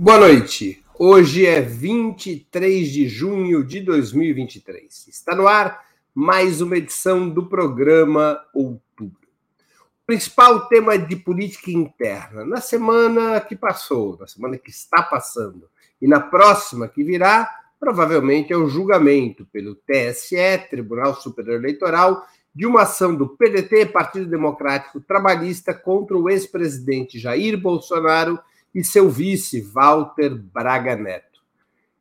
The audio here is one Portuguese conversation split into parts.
Boa noite. Hoje é 23 de junho de 2023. Está no ar mais uma edição do programa Outubro. O principal tema de política interna na semana que passou, na semana que está passando e na próxima que virá, provavelmente é o julgamento pelo TSE, Tribunal Superior Eleitoral, de uma ação do PDT, Partido Democrático Trabalhista, contra o ex-presidente Jair Bolsonaro e seu vice, Walter Braga Neto.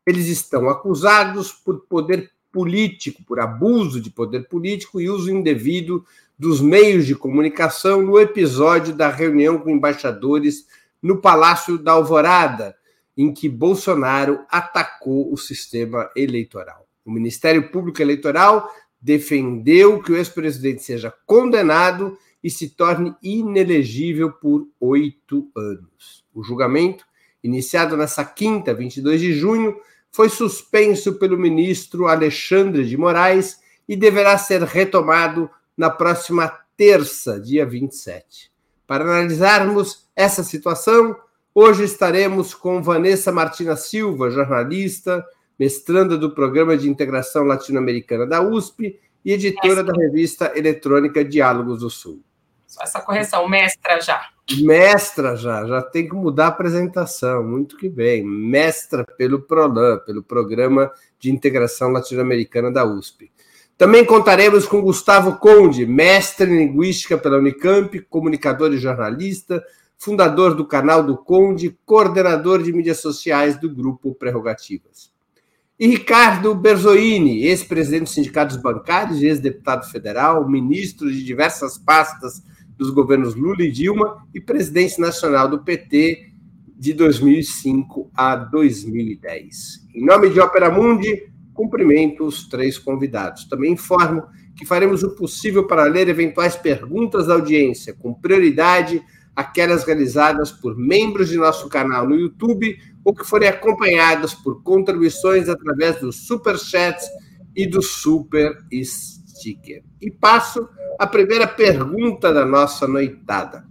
Eles estão acusados por poder político, por abuso de poder político e uso indevido dos meios de comunicação no episódio da reunião com embaixadores no Palácio da Alvorada, em que Bolsonaro atacou o sistema eleitoral. O Ministério Público Eleitoral defendeu que o ex-presidente seja condenado e se torne inelegível por oito anos. O julgamento, iniciado nessa quinta, 22 de junho, foi suspenso pelo ministro Alexandre de Moraes e deverá ser retomado na próxima terça, dia 27. Para analisarmos essa situação, hoje estaremos com Vanessa Martina Silva, jornalista, mestranda do Programa de Integração Latino-Americana da USP e editora da revista eletrônica Diálogos do Sul. Essa correção, mestra já. Mestra já, já tem que mudar a apresentação, muito que bem. Mestra pelo PROLAN, pelo Programa de Integração Latino-Americana da USP. Também contaremos com Gustavo Conde, mestre em Linguística pela Unicamp, comunicador e jornalista, fundador do canal do Conde, coordenador de mídias sociais do Grupo Prerrogativas. E Ricardo Berzoini, ex-presidente dos sindicatos bancários, ex-deputado federal, ministro de diversas pastas dos governos Lula e Dilma e presidente nacional do PT de 2005 a 2010. Em nome de Opera Mundi, cumprimento os três convidados. Também informo que faremos o possível para ler eventuais perguntas da audiência, com prioridade aquelas realizadas por membros de nosso canal no YouTube ou que forem acompanhadas por contribuições através dos super chats e do super sticker. E passo a primeira pergunta da nossa noitada.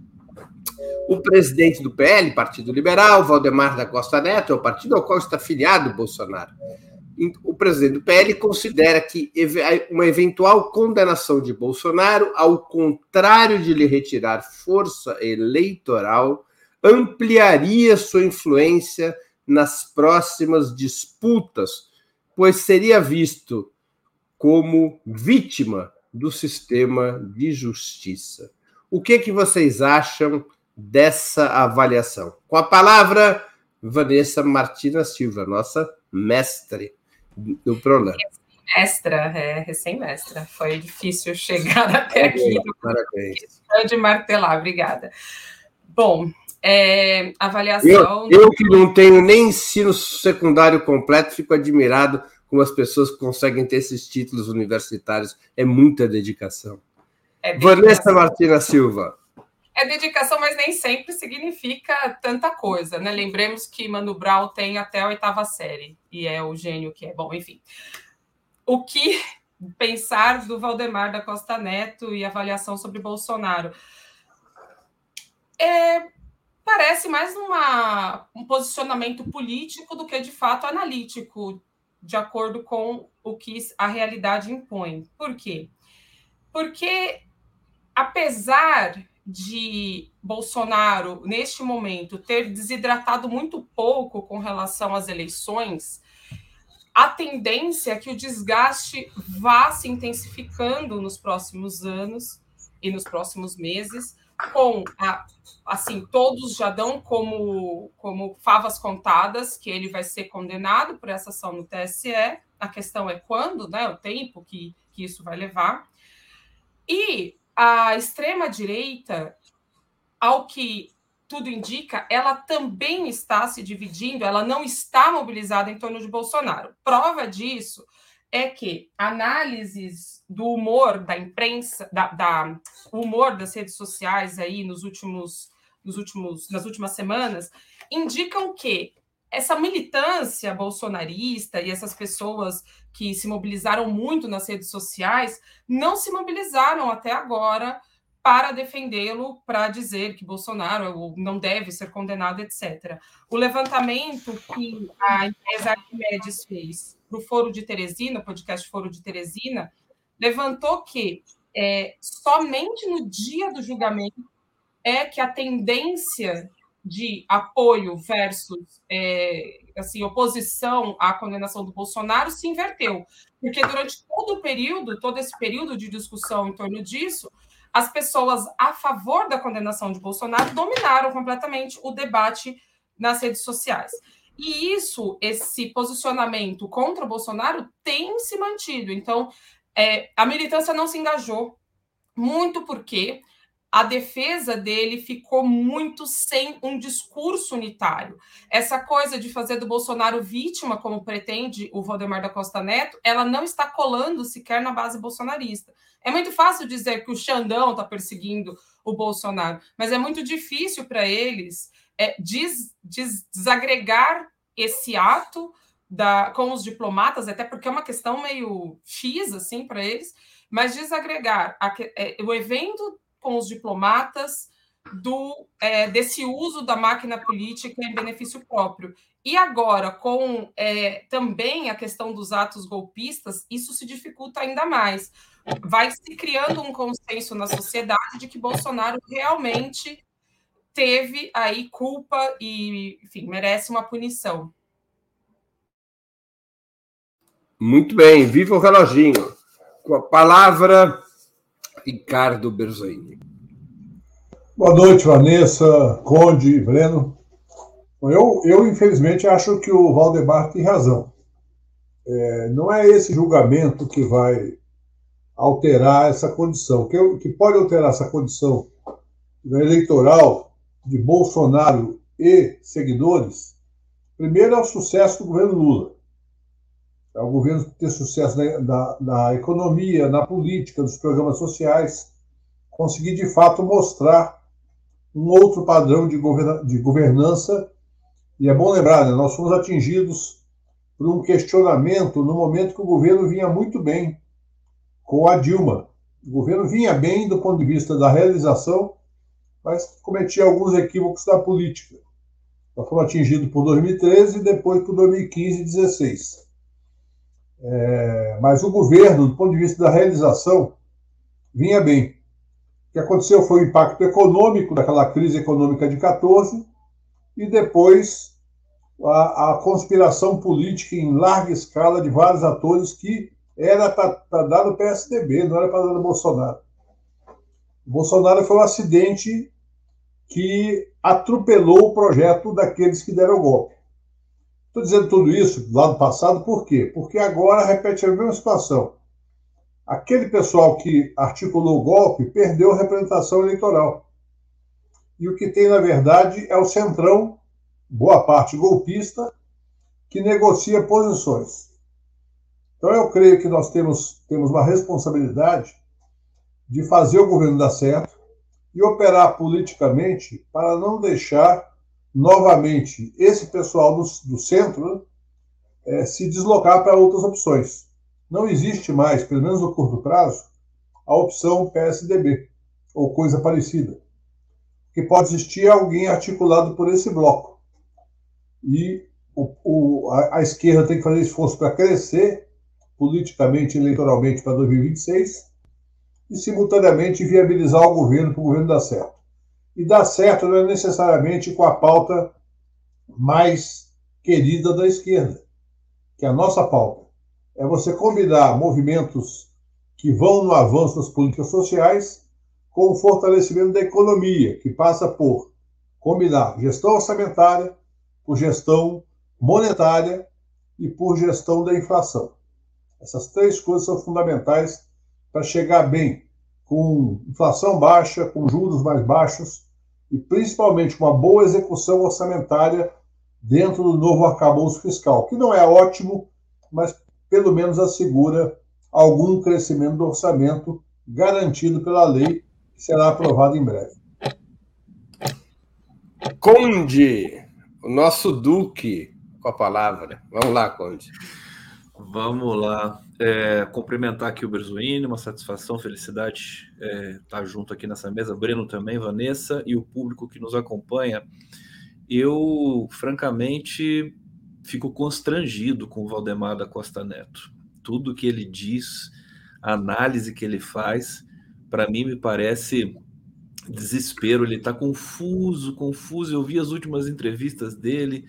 O presidente do PL, Partido Liberal, Valdemar da Costa Neto, é o partido ao qual está filiado Bolsonaro. O presidente do PL considera que uma eventual condenação de Bolsonaro, ao contrário de lhe retirar força eleitoral, ampliaria sua influência nas próximas disputas, pois seria visto como vítima do sistema de justiça. O que, que vocês acham dessa avaliação? Com a palavra, Vanessa Martina Silva, nossa mestre do programa. Mestra, é, recém-mestra. Foi difícil chegar até aqui. Parabéns. De martelar, obrigada. Bom, é, avaliação. Eu, eu que não tenho nem ensino secundário completo, fico admirado como as pessoas conseguem ter esses títulos universitários. É muita dedicação. É dedicação. Vanessa Martina Silva. É dedicação, mas nem sempre significa tanta coisa, né? Lembremos que Mano Brown tem até a oitava série, e é o gênio que é. Bom, enfim. O que pensar do Valdemar da Costa Neto e avaliação sobre Bolsonaro? É, parece mais uma, um posicionamento político do que de fato analítico de acordo com o que a realidade impõe. Por quê? Porque, apesar de Bolsonaro, neste momento, ter desidratado muito pouco com relação às eleições, a tendência é que o desgaste vá se intensificando nos próximos anos e nos próximos meses, com a, assim, todos já dão como, como favas contadas que ele vai ser condenado por essa ação no TSE. A questão é quando, né? O tempo que, que isso vai levar. E a extrema-direita, ao que tudo indica, ela também está se dividindo, ela não está mobilizada em torno de Bolsonaro. Prova disso é que análises do humor da imprensa, da, da humor das redes sociais aí nos últimos, nos últimos, nas últimas semanas, indicam que essa militância bolsonarista e essas pessoas que se mobilizaram muito nas redes sociais não se mobilizaram até agora para defendê-lo, para dizer que Bolsonaro não deve ser condenado, etc. O levantamento que a empresa Arquimedes fez para o Foro de Teresina, o podcast Foro de Teresina, levantou que é, somente no dia do julgamento é que a tendência de apoio versus é, assim oposição à condenação do Bolsonaro se inverteu, porque durante todo o período, todo esse período de discussão em torno disso, as pessoas a favor da condenação de Bolsonaro dominaram completamente o debate nas redes sociais. E isso, esse posicionamento contra Bolsonaro tem se mantido. Então, é, a militância não se engajou, muito porque a defesa dele ficou muito sem um discurso unitário. Essa coisa de fazer do Bolsonaro vítima, como pretende o Valdemar da Costa Neto, ela não está colando sequer na base bolsonarista. É muito fácil dizer que o Xandão está perseguindo o Bolsonaro, mas é muito difícil para eles é, des, des, desagregar esse ato da, com os diplomatas, até porque é uma questão meio X assim para eles, mas desagregar a, é, o evento com os diplomatas do é, desse uso da máquina política em benefício próprio. E agora, com é, também a questão dos atos golpistas, isso se dificulta ainda mais. Vai se criando um consenso na sociedade de que Bolsonaro realmente teve aí culpa e, enfim, merece uma punição. Muito bem, viva o reloginho. Com a palavra, Ricardo Berzoini. Boa noite, Vanessa, Conde, Breno. Eu, eu, infelizmente, acho que o Valdemar tem razão. É, não é esse julgamento que vai alterar essa condição. O que, que pode alterar essa condição eleitoral de Bolsonaro e seguidores, primeiro é o sucesso do governo Lula. É o governo ter sucesso na, na, na economia, na política, nos programas sociais, conseguir de fato mostrar um outro padrão de, governa, de governança. E é bom lembrar, né, nós fomos atingidos por um questionamento no momento que o governo vinha muito bem com a Dilma. O governo vinha bem do ponto de vista da realização, mas cometia alguns equívocos da política. Nós fomos atingidos por 2013 e depois por 2015 e 2016. É, mas o governo, do ponto de vista da realização, vinha bem. O que aconteceu foi o impacto econômico daquela crise econômica de 14 e depois a, a conspiração política em larga escala de vários atores que era para dar no PSDB, não era para dar no Bolsonaro. O Bolsonaro foi um acidente que atropelou o projeto daqueles que deram o golpe. Estou dizendo tudo isso lá do passado, por quê? Porque agora repete a mesma situação. Aquele pessoal que articulou o golpe perdeu a representação eleitoral. E o que tem, na verdade, é o centrão, boa parte golpista, que negocia posições. Então, eu creio que nós temos, temos uma responsabilidade de fazer o governo dar certo e operar politicamente para não deixar novamente esse pessoal do, do centro né, é, se deslocar para outras opções. Não existe mais, pelo menos no curto prazo, a opção PSDB ou coisa parecida. Que pode existir alguém articulado por esse bloco. E o, o, a, a, esquerda tem que fazer esforço para crescer politicamente, eleitoralmente para 2026 e, simultaneamente, viabilizar o governo para o governo dar certo e dar certo não é necessariamente com a pauta mais querida da esquerda, que é a nossa pauta. É você combinar movimentos que vão no avanço das políticas sociais com o fortalecimento da economia, que passa por combinar gestão orçamentária por gestão monetária e por gestão da inflação. Essas três coisas são fundamentais para chegar bem com inflação baixa, com juros mais baixos e principalmente uma boa execução orçamentária dentro do novo arcabouço fiscal, que não é ótimo, mas pelo menos assegura algum crescimento do orçamento garantido pela lei, que será aprovada em breve. Conde, o nosso Duque, com a palavra. Vamos lá, Conde. Vamos lá. É, cumprimentar aqui o Berzuini, uma satisfação, felicidade é, estar junto aqui nessa mesa. Breno também, Vanessa e o público que nos acompanha. Eu, francamente, fico constrangido com o Valdemar da Costa Neto. Tudo que ele diz, a análise que ele faz, para mim me parece desespero. Ele está confuso, confuso. Eu vi as últimas entrevistas dele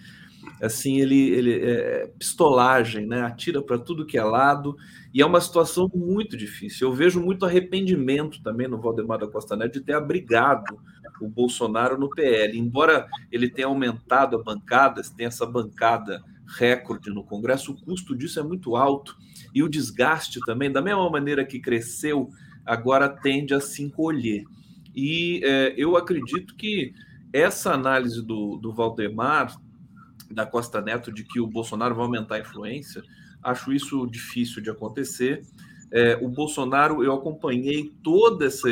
assim ele, ele é, pistolagem, né? Atira para tudo que é lado e é uma situação muito difícil. Eu vejo muito arrependimento também no Valdemar da Costa Neto de ter abrigado o Bolsonaro no PL, embora ele tenha aumentado a bancada, tem essa bancada recorde no Congresso, o custo disso é muito alto e o desgaste também, da mesma maneira que cresceu, agora tende a se encolher. E é, eu acredito que essa análise do, do Valdemar da Costa Neto de que o Bolsonaro vai aumentar a influência, acho isso difícil de acontecer. É, o Bolsonaro, eu acompanhei todo esse,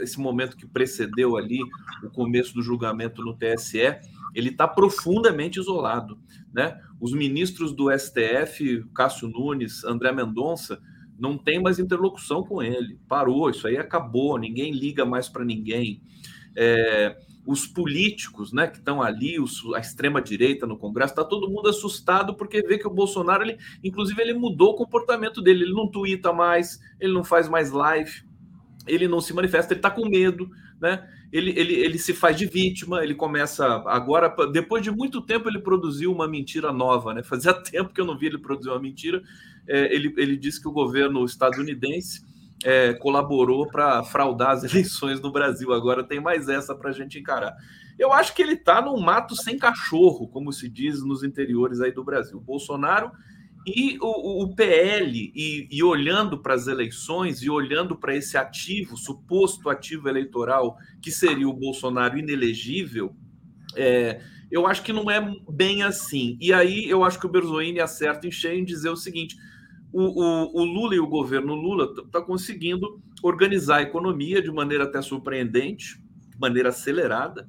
esse momento que precedeu ali o começo do julgamento no TSE, ele está profundamente isolado. Né? Os ministros do STF, Cássio Nunes, André Mendonça, não tem mais interlocução com ele. Parou, isso aí acabou, ninguém liga mais para ninguém. É, os políticos né, que estão ali, os, a extrema-direita no Congresso, está todo mundo assustado porque vê que o Bolsonaro, ele, inclusive, ele mudou o comportamento dele, ele não twitta mais, ele não faz mais live, ele não se manifesta, ele está com medo, né? Ele, ele, ele se faz de vítima, ele começa agora, depois de muito tempo, ele produziu uma mentira nova, né? Fazia tempo que eu não vi ele produzir uma mentira. É, ele, ele disse que o governo estadunidense é, colaborou para fraudar as eleições no Brasil. Agora tem mais essa para a gente encarar. Eu acho que ele está num mato sem cachorro, como se diz nos interiores aí do Brasil. Bolsonaro e o, o PL, e, e olhando para as eleições e olhando para esse ativo, suposto ativo eleitoral, que seria o Bolsonaro inelegível, é, eu acho que não é bem assim. E aí eu acho que o Berzoini acerta em cheio em dizer o seguinte: o, o, o Lula e o governo Lula estão tá conseguindo organizar a economia de maneira até surpreendente, de maneira acelerada.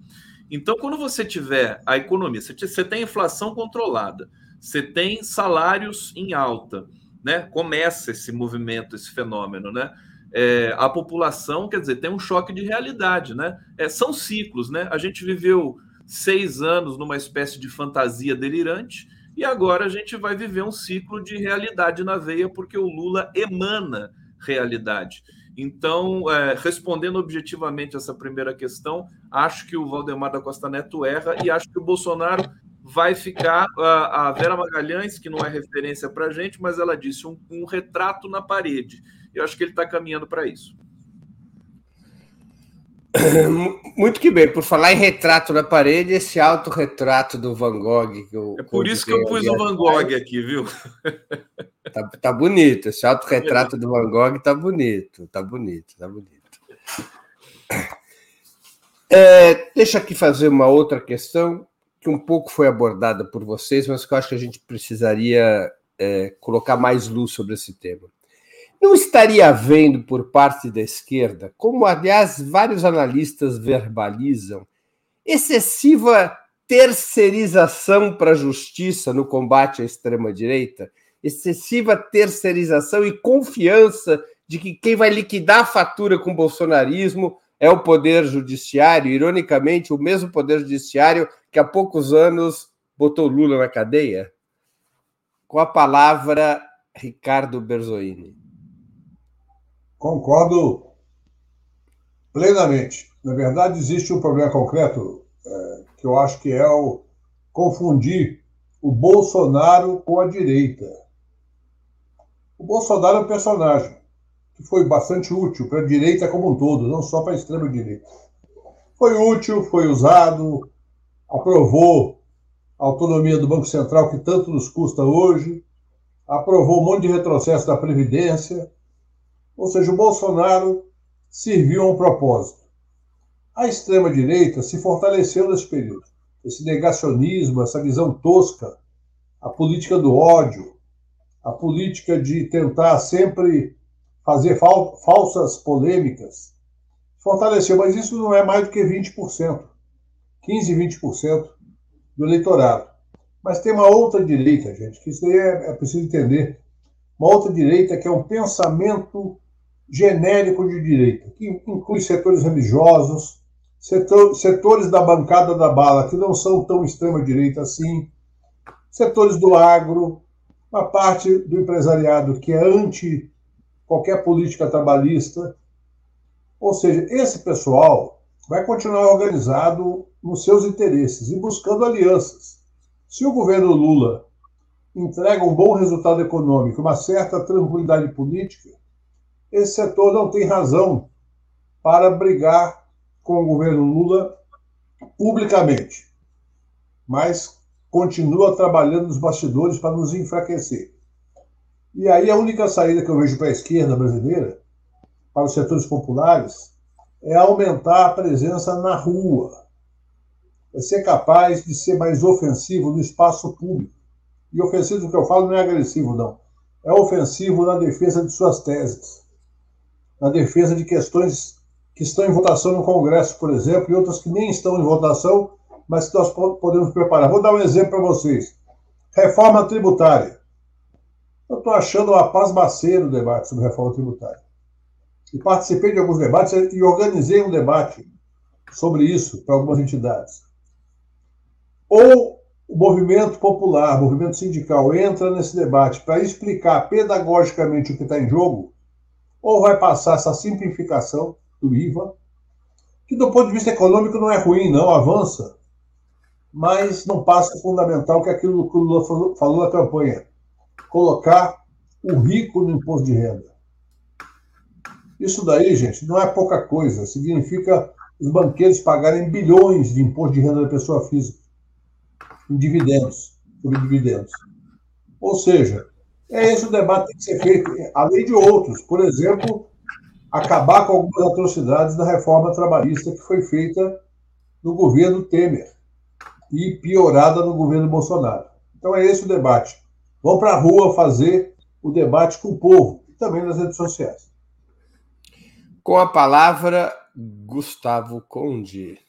Então, quando você tiver a economia, você tem inflação controlada, você tem salários em alta, né? Começa esse movimento, esse fenômeno, né? É, a população, quer dizer, tem um choque de realidade, né? É, são ciclos, né? A gente viveu seis anos numa espécie de fantasia delirante e agora a gente vai viver um ciclo de realidade na veia, porque o Lula emana realidade. Então, é, respondendo objetivamente essa primeira questão, acho que o Valdemar da Costa Neto erra e acho que o Bolsonaro vai ficar. A, a Vera Magalhães, que não é referência para a gente, mas ela disse um, um retrato na parede. Eu acho que ele está caminhando para isso. Muito que bem. Por falar em retrato na parede, esse autorretrato do Van Gogh. Eu, é por isso que eu pus o Van Gogh aqui, viu? Tá, tá bonito. Esse autorretrato do Van Gogh tá bonito. Tá bonito, tá bonito. É, deixa aqui fazer uma outra questão que um pouco foi abordada por vocês, mas que eu acho que a gente precisaria é, colocar mais luz sobre esse tema. Não estaria havendo por parte da esquerda, como aliás vários analistas verbalizam, excessiva terceirização para a justiça no combate à extrema-direita, excessiva terceirização e confiança de que quem vai liquidar a fatura com o bolsonarismo é o Poder Judiciário, ironicamente, o mesmo Poder Judiciário que há poucos anos botou Lula na cadeia? Com a palavra, Ricardo Berzoini. Concordo plenamente. Na verdade, existe um problema concreto é, que eu acho que é o confundir o Bolsonaro com a direita. O Bolsonaro é um personagem que foi bastante útil para a direita como um todo, não só para a extrema-direita. Foi útil, foi usado, aprovou a autonomia do Banco Central, que tanto nos custa hoje, aprovou um monte de retrocesso da Previdência, ou seja, o Bolsonaro serviu a um propósito. A extrema-direita se fortaleceu nesse período. Esse negacionismo, essa visão tosca, a política do ódio, a política de tentar sempre fazer fal falsas polêmicas, fortaleceu, mas isso não é mais do que 20%, 15, 20% do eleitorado. Mas tem uma outra direita, gente, que isso aí é, é preciso entender uma outra direita que é um pensamento genérico de direita, que inclui setores religiosos, setor, setores da bancada da bala que não são tão extrema-direita assim, setores do agro, uma parte do empresariado que é anti qualquer política trabalhista. Ou seja, esse pessoal vai continuar organizado nos seus interesses e buscando alianças. Se o governo Lula entrega um bom resultado econômico, uma certa tranquilidade política, esse setor não tem razão para brigar com o governo Lula publicamente, mas continua trabalhando nos bastidores para nos enfraquecer. E aí a única saída que eu vejo para a esquerda brasileira, para os setores populares, é aumentar a presença na rua, é ser capaz de ser mais ofensivo no espaço público. E ofensivo que eu falo não é agressivo, não. É ofensivo na defesa de suas teses, na defesa de questões que estão em votação no Congresso, por exemplo, e outras que nem estão em votação, mas que nós podemos preparar. Vou dar um exemplo para vocês. Reforma tributária. Eu estou achando uma pasmaceira o debate sobre reforma tributária. E participei de alguns debates e organizei um debate sobre isso para algumas entidades. Ou o movimento popular, o movimento sindical entra nesse debate para explicar pedagogicamente o que está em jogo, ou vai passar essa simplificação do IVA, que do ponto de vista econômico não é ruim, não, avança, mas não passa fundamental que é aquilo que o Lula falou na campanha colocar o rico no imposto de renda. Isso daí, gente, não é pouca coisa. Significa os banqueiros pagarem bilhões de imposto de renda da pessoa física em dividendos, sobre dividendos. Ou seja, é esse o debate que tem que ser feito, além de outros. Por exemplo, acabar com algumas atrocidades da reforma trabalhista que foi feita no governo Temer e piorada no governo Bolsonaro. Então é esse o debate. Vão para a rua fazer o debate com o povo e também nas redes sociais. Com a palavra, Gustavo Conde.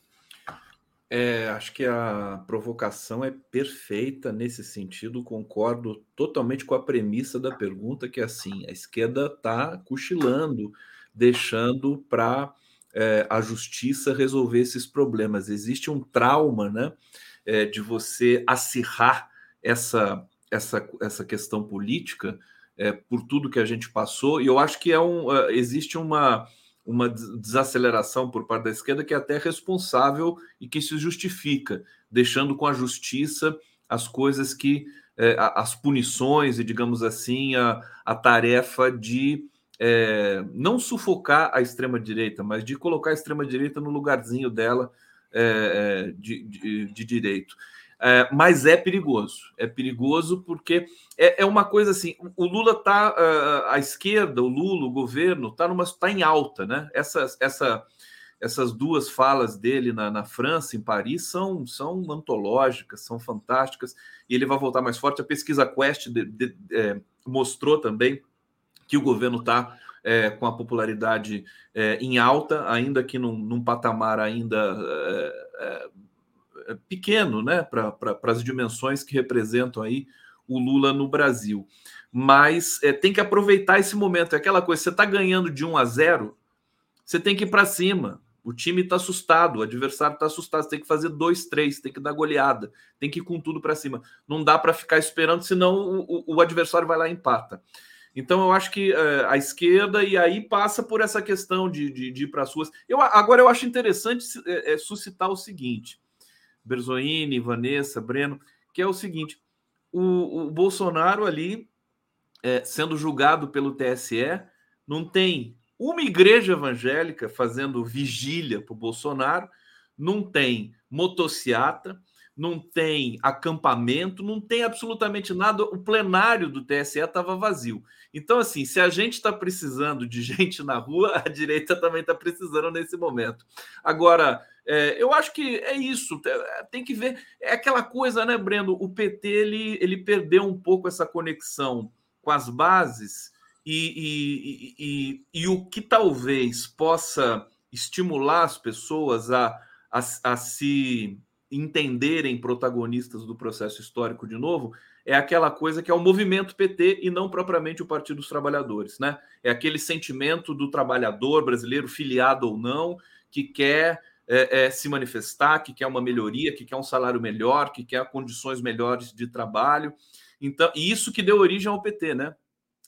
É, acho que a provocação é perfeita nesse sentido, concordo totalmente com a premissa da pergunta, que é assim: a esquerda está cochilando, deixando para é, a justiça resolver esses problemas. Existe um trauma né, é, de você acirrar essa essa, essa questão política é, por tudo que a gente passou, e eu acho que é um, uh, existe uma, uma desaceleração por parte da esquerda que é até responsável e que se justifica, deixando com a justiça as coisas que. É, as punições e, digamos assim, a, a tarefa de é, não sufocar a extrema-direita, mas de colocar a extrema-direita no lugarzinho dela é, de, de, de direito. É, mas é perigoso. É perigoso porque é, é uma coisa assim: o Lula está uh, à esquerda, o Lula, o governo, está tá em alta, né? Essa, essa, essas duas falas dele na, na, França, em Paris, são, são antológicas, são fantásticas, e ele vai voltar mais forte. A pesquisa Quest de, de, é, mostrou também que o governo está é, com a popularidade é, em alta, ainda que num, num patamar ainda é, é, pequeno, né, para as dimensões que representam aí o Lula no Brasil. Mas é, tem que aproveitar esse momento. É aquela coisa, você está ganhando de 1 a 0, você tem que ir para cima. O time está assustado, o adversário está assustado. Você tem que fazer dois, três, tem que dar goleada, tem que ir com tudo para cima. Não dá para ficar esperando, senão o, o, o, adversário vai lá e empata. Então eu acho que é, a esquerda e aí passa por essa questão de, de, de ir para as ruas. Eu, agora eu acho interessante é, é, suscitar o seguinte: Berzoini, Vanessa, Breno, que é o seguinte: o, o Bolsonaro ali, é, sendo julgado pelo TSE, não tem uma igreja evangélica fazendo vigília para o Bolsonaro, não tem motociata, não tem acampamento, não tem absolutamente nada. O plenário do TSE estava vazio. Então, assim, se a gente está precisando de gente na rua, a direita também está precisando nesse momento. Agora, é, eu acho que é isso. Tem que ver. É aquela coisa, né, Breno? O PT ele, ele perdeu um pouco essa conexão com as bases e, e, e, e o que talvez possa estimular as pessoas a, a, a se entenderem protagonistas do processo histórico de novo é aquela coisa que é o movimento PT e não propriamente o Partido dos Trabalhadores, né? É aquele sentimento do trabalhador brasileiro, filiado ou não, que quer é, é, se manifestar, que quer uma melhoria, que quer um salário melhor, que quer condições melhores de trabalho. Então, e isso que deu origem ao PT, né?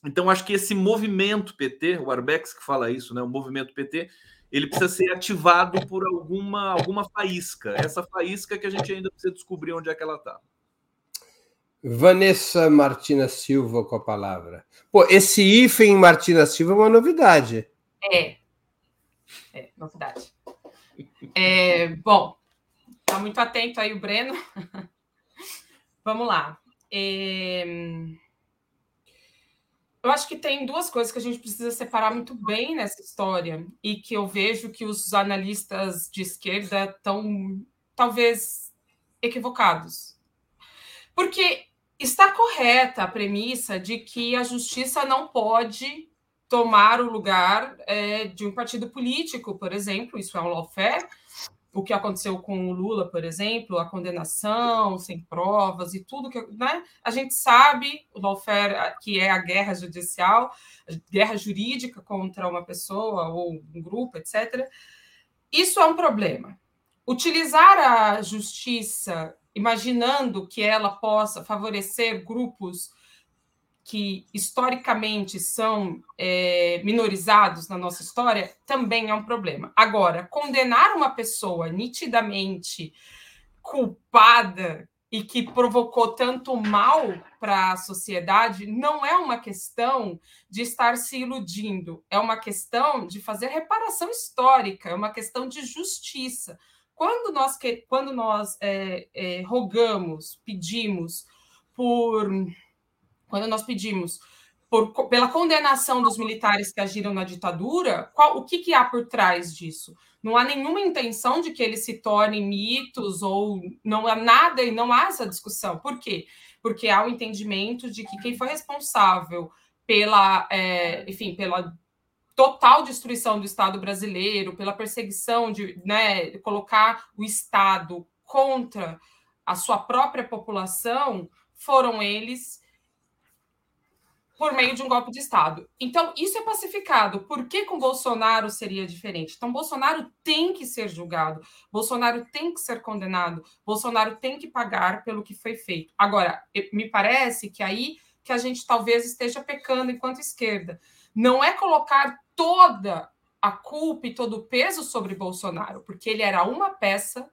Então, acho que esse movimento PT, o Arbex que fala isso, né? O movimento PT, ele precisa ser ativado por alguma, alguma faísca. Essa faísca que a gente ainda precisa descobrir onde é que ela está. Vanessa Martina Silva com a palavra. Pô, esse hífen Martina Silva é uma novidade. É. É, novidade. É, bom, tá muito atento aí o Breno. Vamos lá. É... Eu acho que tem duas coisas que a gente precisa separar muito bem nessa história e que eu vejo que os analistas de esquerda estão talvez equivocados. Porque está correta a premissa de que a justiça não pode tomar o lugar é, de um partido político, por exemplo, isso é um lawfare, o que aconteceu com o Lula, por exemplo, a condenação sem provas e tudo que né? a gente sabe, o lawfare, que é a guerra judicial, guerra jurídica contra uma pessoa ou um grupo, etc. Isso é um problema. Utilizar a justiça imaginando que ela possa favorecer grupos que historicamente são é, minorizados na nossa história, também é um problema. Agora, condenar uma pessoa nitidamente culpada e que provocou tanto mal para a sociedade não é uma questão de estar se iludindo, é uma questão de fazer reparação histórica, é uma questão de justiça. Quando nós, quando nós é, é, rogamos, pedimos por quando nós pedimos por, pela condenação dos militares que agiram na ditadura, qual, o que, que há por trás disso? Não há nenhuma intenção de que eles se tornem mitos ou não há nada e não há essa discussão. Por quê? Porque há o entendimento de que quem foi responsável pela, é, enfim, pela total destruição do Estado brasileiro, pela perseguição de né, colocar o Estado contra a sua própria população, foram eles por meio de um golpe de Estado. Então, isso é pacificado. Por que com Bolsonaro seria diferente? Então, Bolsonaro tem que ser julgado, Bolsonaro tem que ser condenado, Bolsonaro tem que pagar pelo que foi feito. Agora, me parece que aí que a gente talvez esteja pecando enquanto esquerda. Não é colocar toda a culpa e todo o peso sobre Bolsonaro, porque ele era uma peça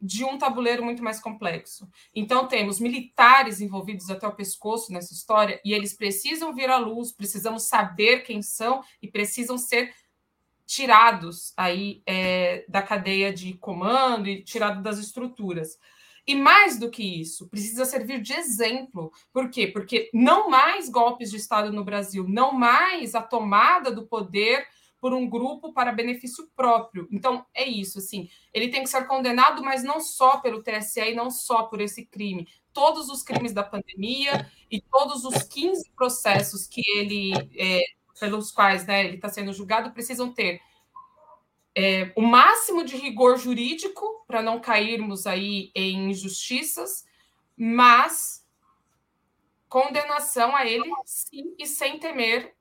de um tabuleiro muito mais complexo. Então, temos militares envolvidos até o pescoço nessa história, e eles precisam vir à luz, precisamos saber quem são e precisam ser tirados aí é, da cadeia de comando e tirados das estruturas. E mais do que isso, precisa servir de exemplo. Por quê? Porque não mais golpes de Estado no Brasil, não mais a tomada do poder por um grupo para benefício próprio. Então, é isso, assim, ele tem que ser condenado, mas não só pelo TSE e não só por esse crime. Todos os crimes da pandemia e todos os 15 processos que ele, é, pelos quais né, ele está sendo julgado, precisam ter é, o máximo de rigor jurídico para não cairmos aí em injustiças, mas condenação a ele sim e sem temer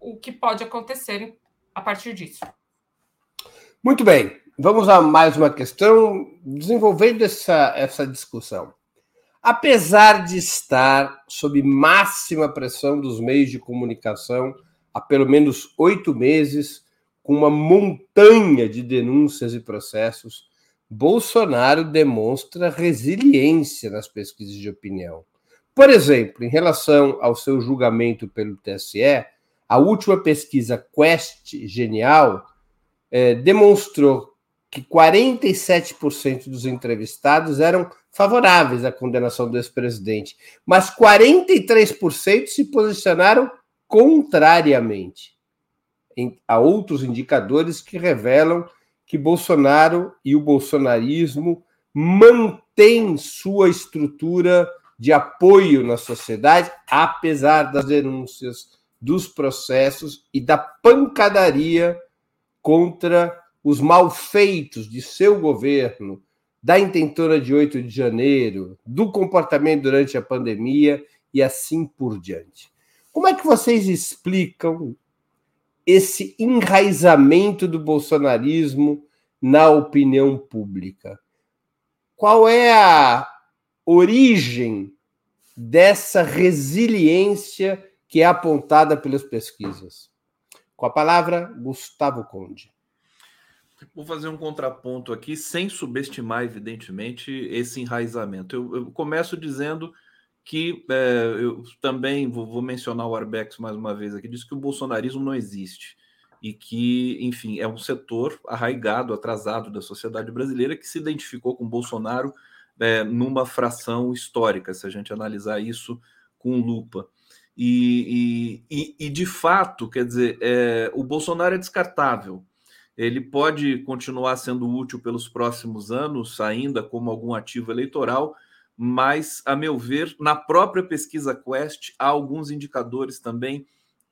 o que pode acontecer a partir disso. Muito bem, vamos a mais uma questão, desenvolvendo essa, essa discussão. Apesar de estar sob máxima pressão dos meios de comunicação há pelo menos oito meses, com uma montanha de denúncias e processos, Bolsonaro demonstra resiliência nas pesquisas de opinião. Por exemplo, em relação ao seu julgamento pelo TSE, a última pesquisa Quest Genial é, demonstrou que 47% dos entrevistados eram favoráveis à condenação do ex-presidente, mas 43% se posicionaram contrariamente. Há outros indicadores que revelam que Bolsonaro e o bolsonarismo mantêm sua estrutura de apoio na sociedade, apesar das denúncias dos processos e da pancadaria contra os malfeitos de seu governo, da intentona de 8 de janeiro, do comportamento durante a pandemia e assim por diante. Como é que vocês explicam esse enraizamento do bolsonarismo na opinião pública? Qual é a origem dessa resiliência que é apontada pelas pesquisas? Com a palavra, Gustavo Conde. Vou fazer um contraponto aqui, sem subestimar, evidentemente, esse enraizamento. Eu, eu começo dizendo que é, eu também vou, vou, mencionar o Arbex mais uma vez aqui, diz que o bolsonarismo não existe e que, enfim, é um setor arraigado, atrasado da sociedade brasileira que se identificou com Bolsonaro é, numa fração histórica, se a gente analisar isso com lupa. E, e, e de fato, quer dizer, é, o Bolsonaro é descartável. Ele pode continuar sendo útil pelos próximos anos, ainda como algum ativo eleitoral, mas, a meu ver, na própria pesquisa Quest, há alguns indicadores também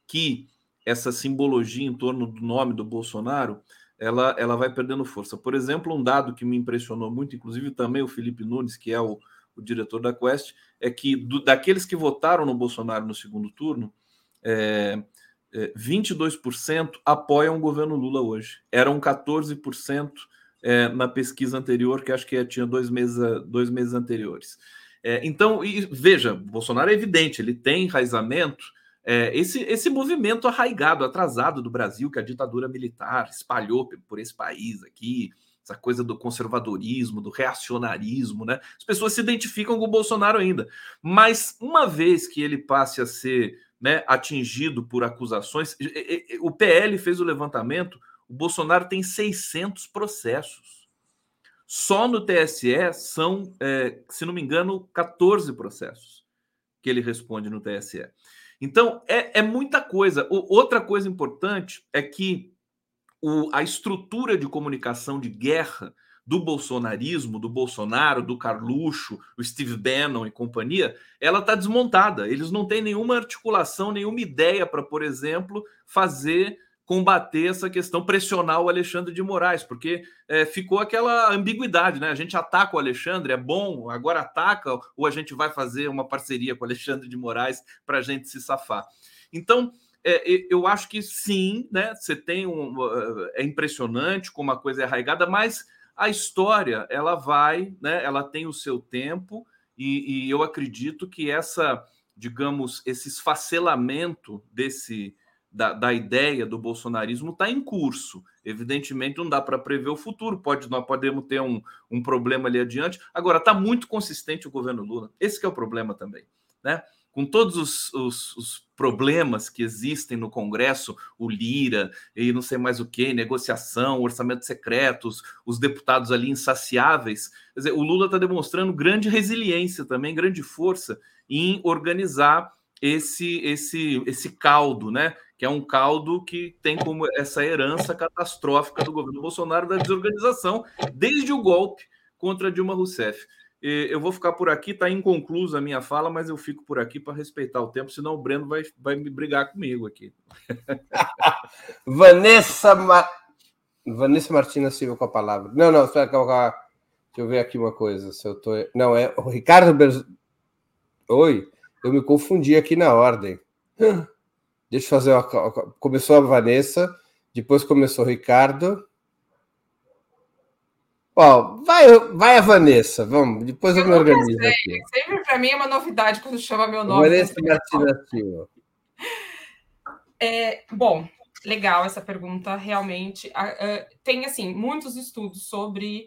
que essa simbologia em torno do nome do Bolsonaro ela, ela vai perdendo força. Por exemplo, um dado que me impressionou muito, inclusive também o Felipe Nunes, que é o, o diretor da Quest, é que do, daqueles que votaram no Bolsonaro no segundo turno, é, é, 22% apoiam o governo Lula hoje. Eram 14% é, na pesquisa anterior, que acho que tinha dois meses, dois meses anteriores. É, então, e, veja, Bolsonaro é evidente, ele tem enraizamento, é, esse, esse movimento arraigado, atrasado do Brasil, que a ditadura militar espalhou por esse país aqui, essa coisa do conservadorismo, do reacionarismo, né? As pessoas se identificam com o Bolsonaro ainda. Mas uma vez que ele passe a ser né, atingido por acusações, o PL fez o levantamento, o Bolsonaro tem 600 processos. Só no TSE são, é, se não me engano, 14 processos que ele responde no TSE. Então, é, é muita coisa. O, outra coisa importante é que o, a estrutura de comunicação de guerra do bolsonarismo, do Bolsonaro, do Carluxo, o Steve Bannon e companhia, ela está desmontada. Eles não têm nenhuma articulação, nenhuma ideia para, por exemplo, fazer combater essa questão, pressionar o Alexandre de Moraes, porque é, ficou aquela ambiguidade, né? A gente ataca o Alexandre, é bom, agora ataca, ou a gente vai fazer uma parceria com o Alexandre de Moraes para a gente se safar. Então, é, eu acho que sim, né? Você tem um. É impressionante como a coisa é arraigada, mas a história ela vai, né? Ela tem o seu tempo, e, e eu acredito que essa, digamos, esse esfacelamento desse da, da ideia do bolsonarismo está em curso. Evidentemente, não dá para prever o futuro, pode, nós podemos ter um, um problema ali adiante. Agora, está muito consistente o governo Lula. Esse é o problema também. Né? Com todos os, os, os, problemas que existem no Congresso, o Lira e não sei mais o que, negociação, orçamento secretos, os deputados ali insaciáveis. Quer dizer, o Lula está demonstrando grande resiliência também, grande força em organizar esse esse esse caldo, né? que é um caldo que tem como essa herança catastrófica do governo Bolsonaro da desorganização desde o golpe contra Dilma Rousseff. Eu vou ficar por aqui, está inconclusa a minha fala, mas eu fico por aqui para respeitar o tempo, senão o Breno vai, vai me brigar comigo aqui. Vanessa, Ma... Vanessa Martina Silva com a palavra. Não, não, espera, calma, deixa eu ver aqui uma coisa. Se eu tô... Não, é o Ricardo Berz... Oi, eu me confundi aqui na ordem. Deixa eu fazer uma. Começou a Vanessa, depois começou o Ricardo. Ó, vai, vai a Vanessa, vamos. Depois eu, eu me organizo sei. aqui. Sempre para mim é uma novidade quando chama meu nome. Vanessa Martina Silva. É, bom, legal essa pergunta, realmente. Tem, assim, muitos estudos sobre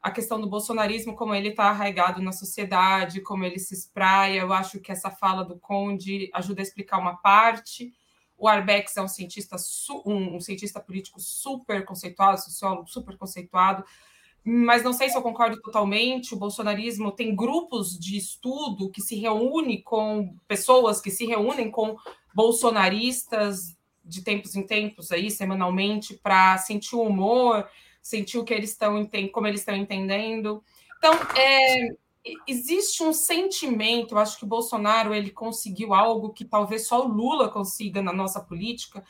a questão do bolsonarismo, como ele está arraigado na sociedade, como ele se espraia. Eu acho que essa fala do Conde ajuda a explicar uma parte. O Arbex é um cientista, um, um cientista político super conceituado, sociólogo super conceituado, mas não sei se eu concordo totalmente. O bolsonarismo tem grupos de estudo que se reúnem com pessoas que se reúnem com bolsonaristas de tempos em tempos aí semanalmente para sentir o humor, sentir o que eles estão como eles estão entendendo. Então, é, existe um sentimento, eu acho que o Bolsonaro ele conseguiu algo que talvez só o Lula consiga na nossa política,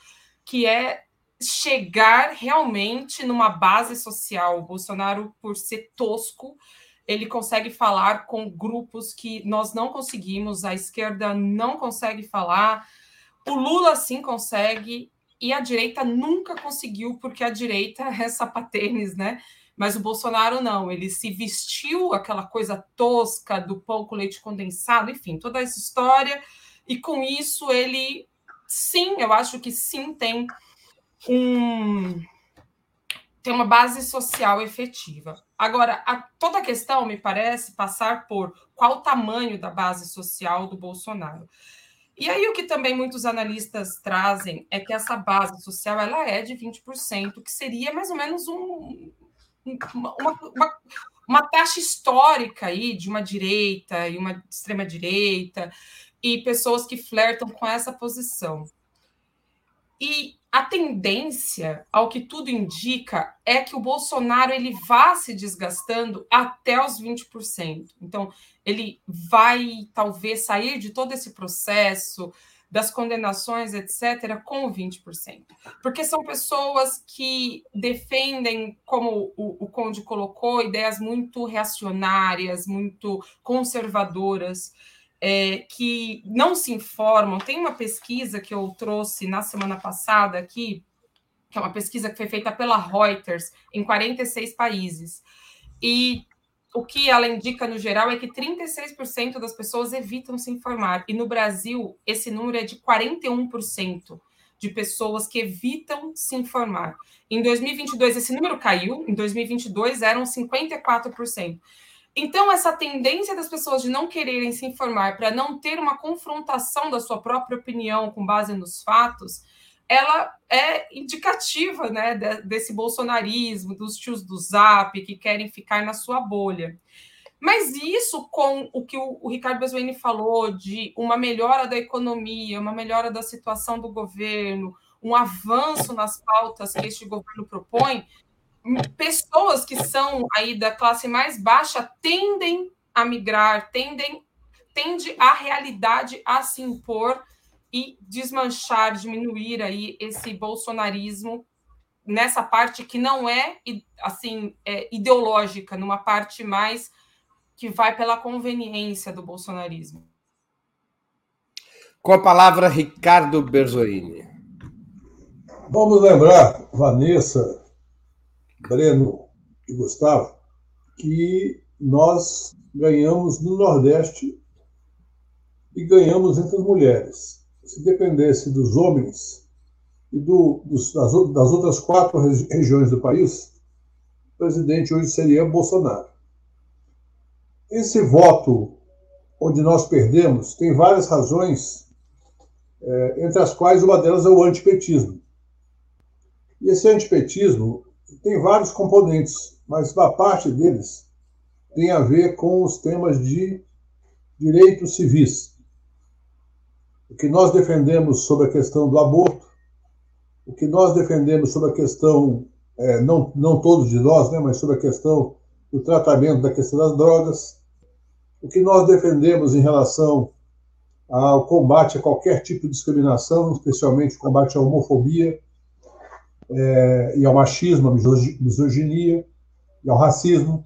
que é chegar realmente numa base social. O Bolsonaro, por ser tosco, ele consegue falar com grupos que nós não conseguimos, a esquerda não consegue falar, o Lula sim consegue, e a direita nunca conseguiu, porque a direita é sapatênis, né? Mas o Bolsonaro não, ele se vestiu aquela coisa tosca do pão com leite condensado, enfim, toda essa história, e com isso ele, sim, eu acho que sim, tem um tem uma base social efetiva. Agora, a, toda a questão me parece passar por qual o tamanho da base social do Bolsonaro. E aí o que também muitos analistas trazem é que essa base social ela é de 20%, que seria mais ou menos um, uma, uma, uma taxa histórica aí de uma direita e uma extrema direita e pessoas que flertam com essa posição. E a tendência, ao que tudo indica, é que o Bolsonaro ele vá se desgastando até os 20%. Então, ele vai talvez sair de todo esse processo das condenações, etc., com 20%. Porque são pessoas que defendem, como o, o Conde colocou, ideias muito reacionárias, muito conservadoras é, que não se informam. Tem uma pesquisa que eu trouxe na semana passada aqui, que é uma pesquisa que foi feita pela Reuters em 46 países. E o que ela indica no geral é que 36% das pessoas evitam se informar. E no Brasil, esse número é de 41% de pessoas que evitam se informar. Em 2022, esse número caiu, em 2022 eram 54%. Então, essa tendência das pessoas de não quererem se informar para não ter uma confrontação da sua própria opinião com base nos fatos, ela é indicativa né, desse bolsonarismo, dos tios do Zap que querem ficar na sua bolha. Mas isso com o que o, Ricardo Bezuini falou de uma melhora da economia, uma melhora da situação do governo, um avanço nas pautas que este governo propõe, pessoas que são aí da classe mais baixa tendem a migrar, tendem tende a realidade a se impor e desmanchar, diminuir aí esse bolsonarismo nessa parte que não é assim é ideológica, numa parte mais que vai pela conveniência do bolsonarismo. Com a palavra Ricardo Berzoini. Vamos lembrar, Vanessa, Breno e Gustavo, que nós ganhamos no Nordeste e ganhamos entre as mulheres. Se dependesse dos homens e do, dos, das, das, outras quatro regiões do país, o presidente hoje seria Bolsonaro. Esse voto onde nós perdemos tem várias razões, é, entre as quais uma delas é o antipetismo. E esse antipetismo tem vários componentes, mas uma parte deles tem a ver com os temas de direitos civis. O que nós defendemos sobre a questão do aborto, o que nós defendemos sobre a questão, é, não, não todos de nós, né, mas sobre a questão do tratamento da questão das drogas, o que nós defendemos em relação ao combate a qualquer tipo de discriminação, especialmente o combate à homofobia, é, e ao machismo, à misoginia e ao racismo.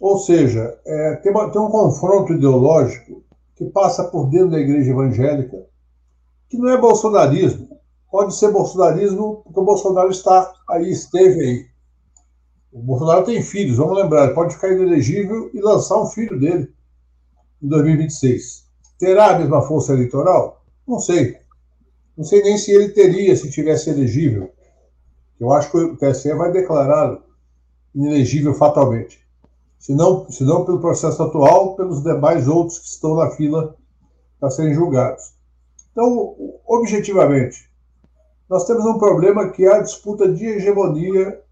Ou seja, é, tem, uma, tem um confronto ideológico que passa por dentro da igreja evangélica, que não é bolsonarismo. Pode ser bolsonarismo porque o Bolsonaro está aí, esteve aí. O Bolsonaro tem filhos, vamos lembrar, ele pode ficar inelegível e lançar um filho dele em 2026. Terá a mesma força eleitoral? Não sei. Não sei nem se ele teria se tivesse elegível. Eu acho que o TSE vai declará-lo inelegível fatalmente. Se não, se não pelo processo atual, pelos demais outros que estão na fila para serem julgados. Então, objetivamente, nós temos um problema que é a disputa de hegemonia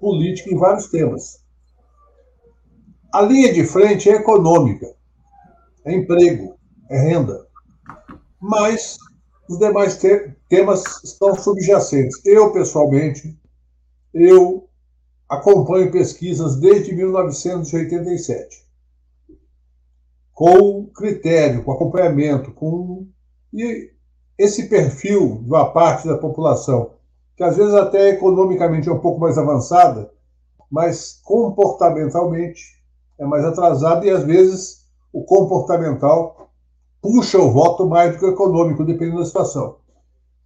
política em vários temas. A linha de frente é econômica, é emprego, é renda. Mas os demais te temas estão subjacentes. Eu, pessoalmente, eu acompanho pesquisas desde 1987, com critério, com acompanhamento, com e esse perfil de uma parte da população, que às vezes até economicamente é um pouco mais avançada, mas comportamentalmente é mais atrasado e às vezes o comportamental puxa o voto mais do que o econômico, dependendo da situação.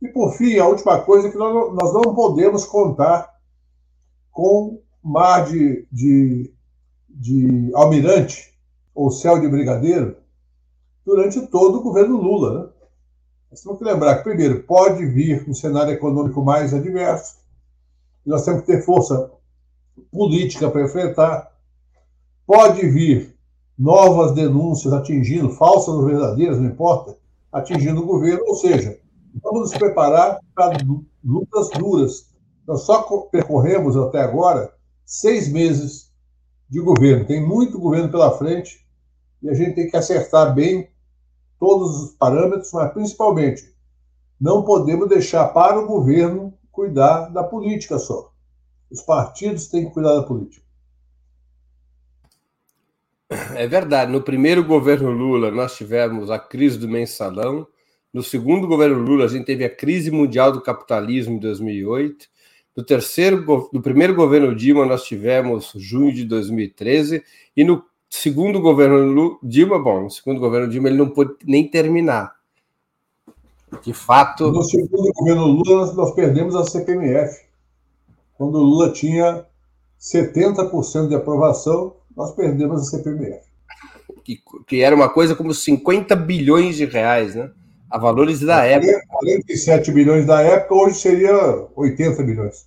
E por fim, a última coisa é que nós, nós não podemos contar com mar de, de, de almirante ou céu de brigadeiro durante todo o governo Lula. Né? Nós temos que lembrar que, primeiro, pode vir um cenário econômico mais adverso, nós temos que ter força política para enfrentar. Pode vir novas denúncias atingindo, falsas ou verdadeiras, não importa, atingindo o governo, ou seja, vamos nos preparar para lutas duras. Nós só percorremos até agora seis meses de governo, tem muito governo pela frente e a gente tem que acertar bem todos os parâmetros, mas principalmente não podemos deixar para o governo cuidar da política só. Os partidos têm que cuidar da política. É verdade. No primeiro governo Lula, nós tivemos a crise do mensalão. No segundo governo Lula, a gente teve a crise mundial do capitalismo em 2008. No terceiro, no primeiro governo Dilma, nós tivemos junho de 2013. E no segundo governo Dilma, bom, no segundo governo Dilma, ele não pôde nem terminar. De fato. No segundo governo Lula, nós perdemos a CPMF. Quando o Lula tinha 70% de aprovação, nós perdemos a CPMF. Que, que, era uma coisa como 50 bilhões de reais, né? A valores da época. 47 bilhões da época, hoje seria 80 bilhões.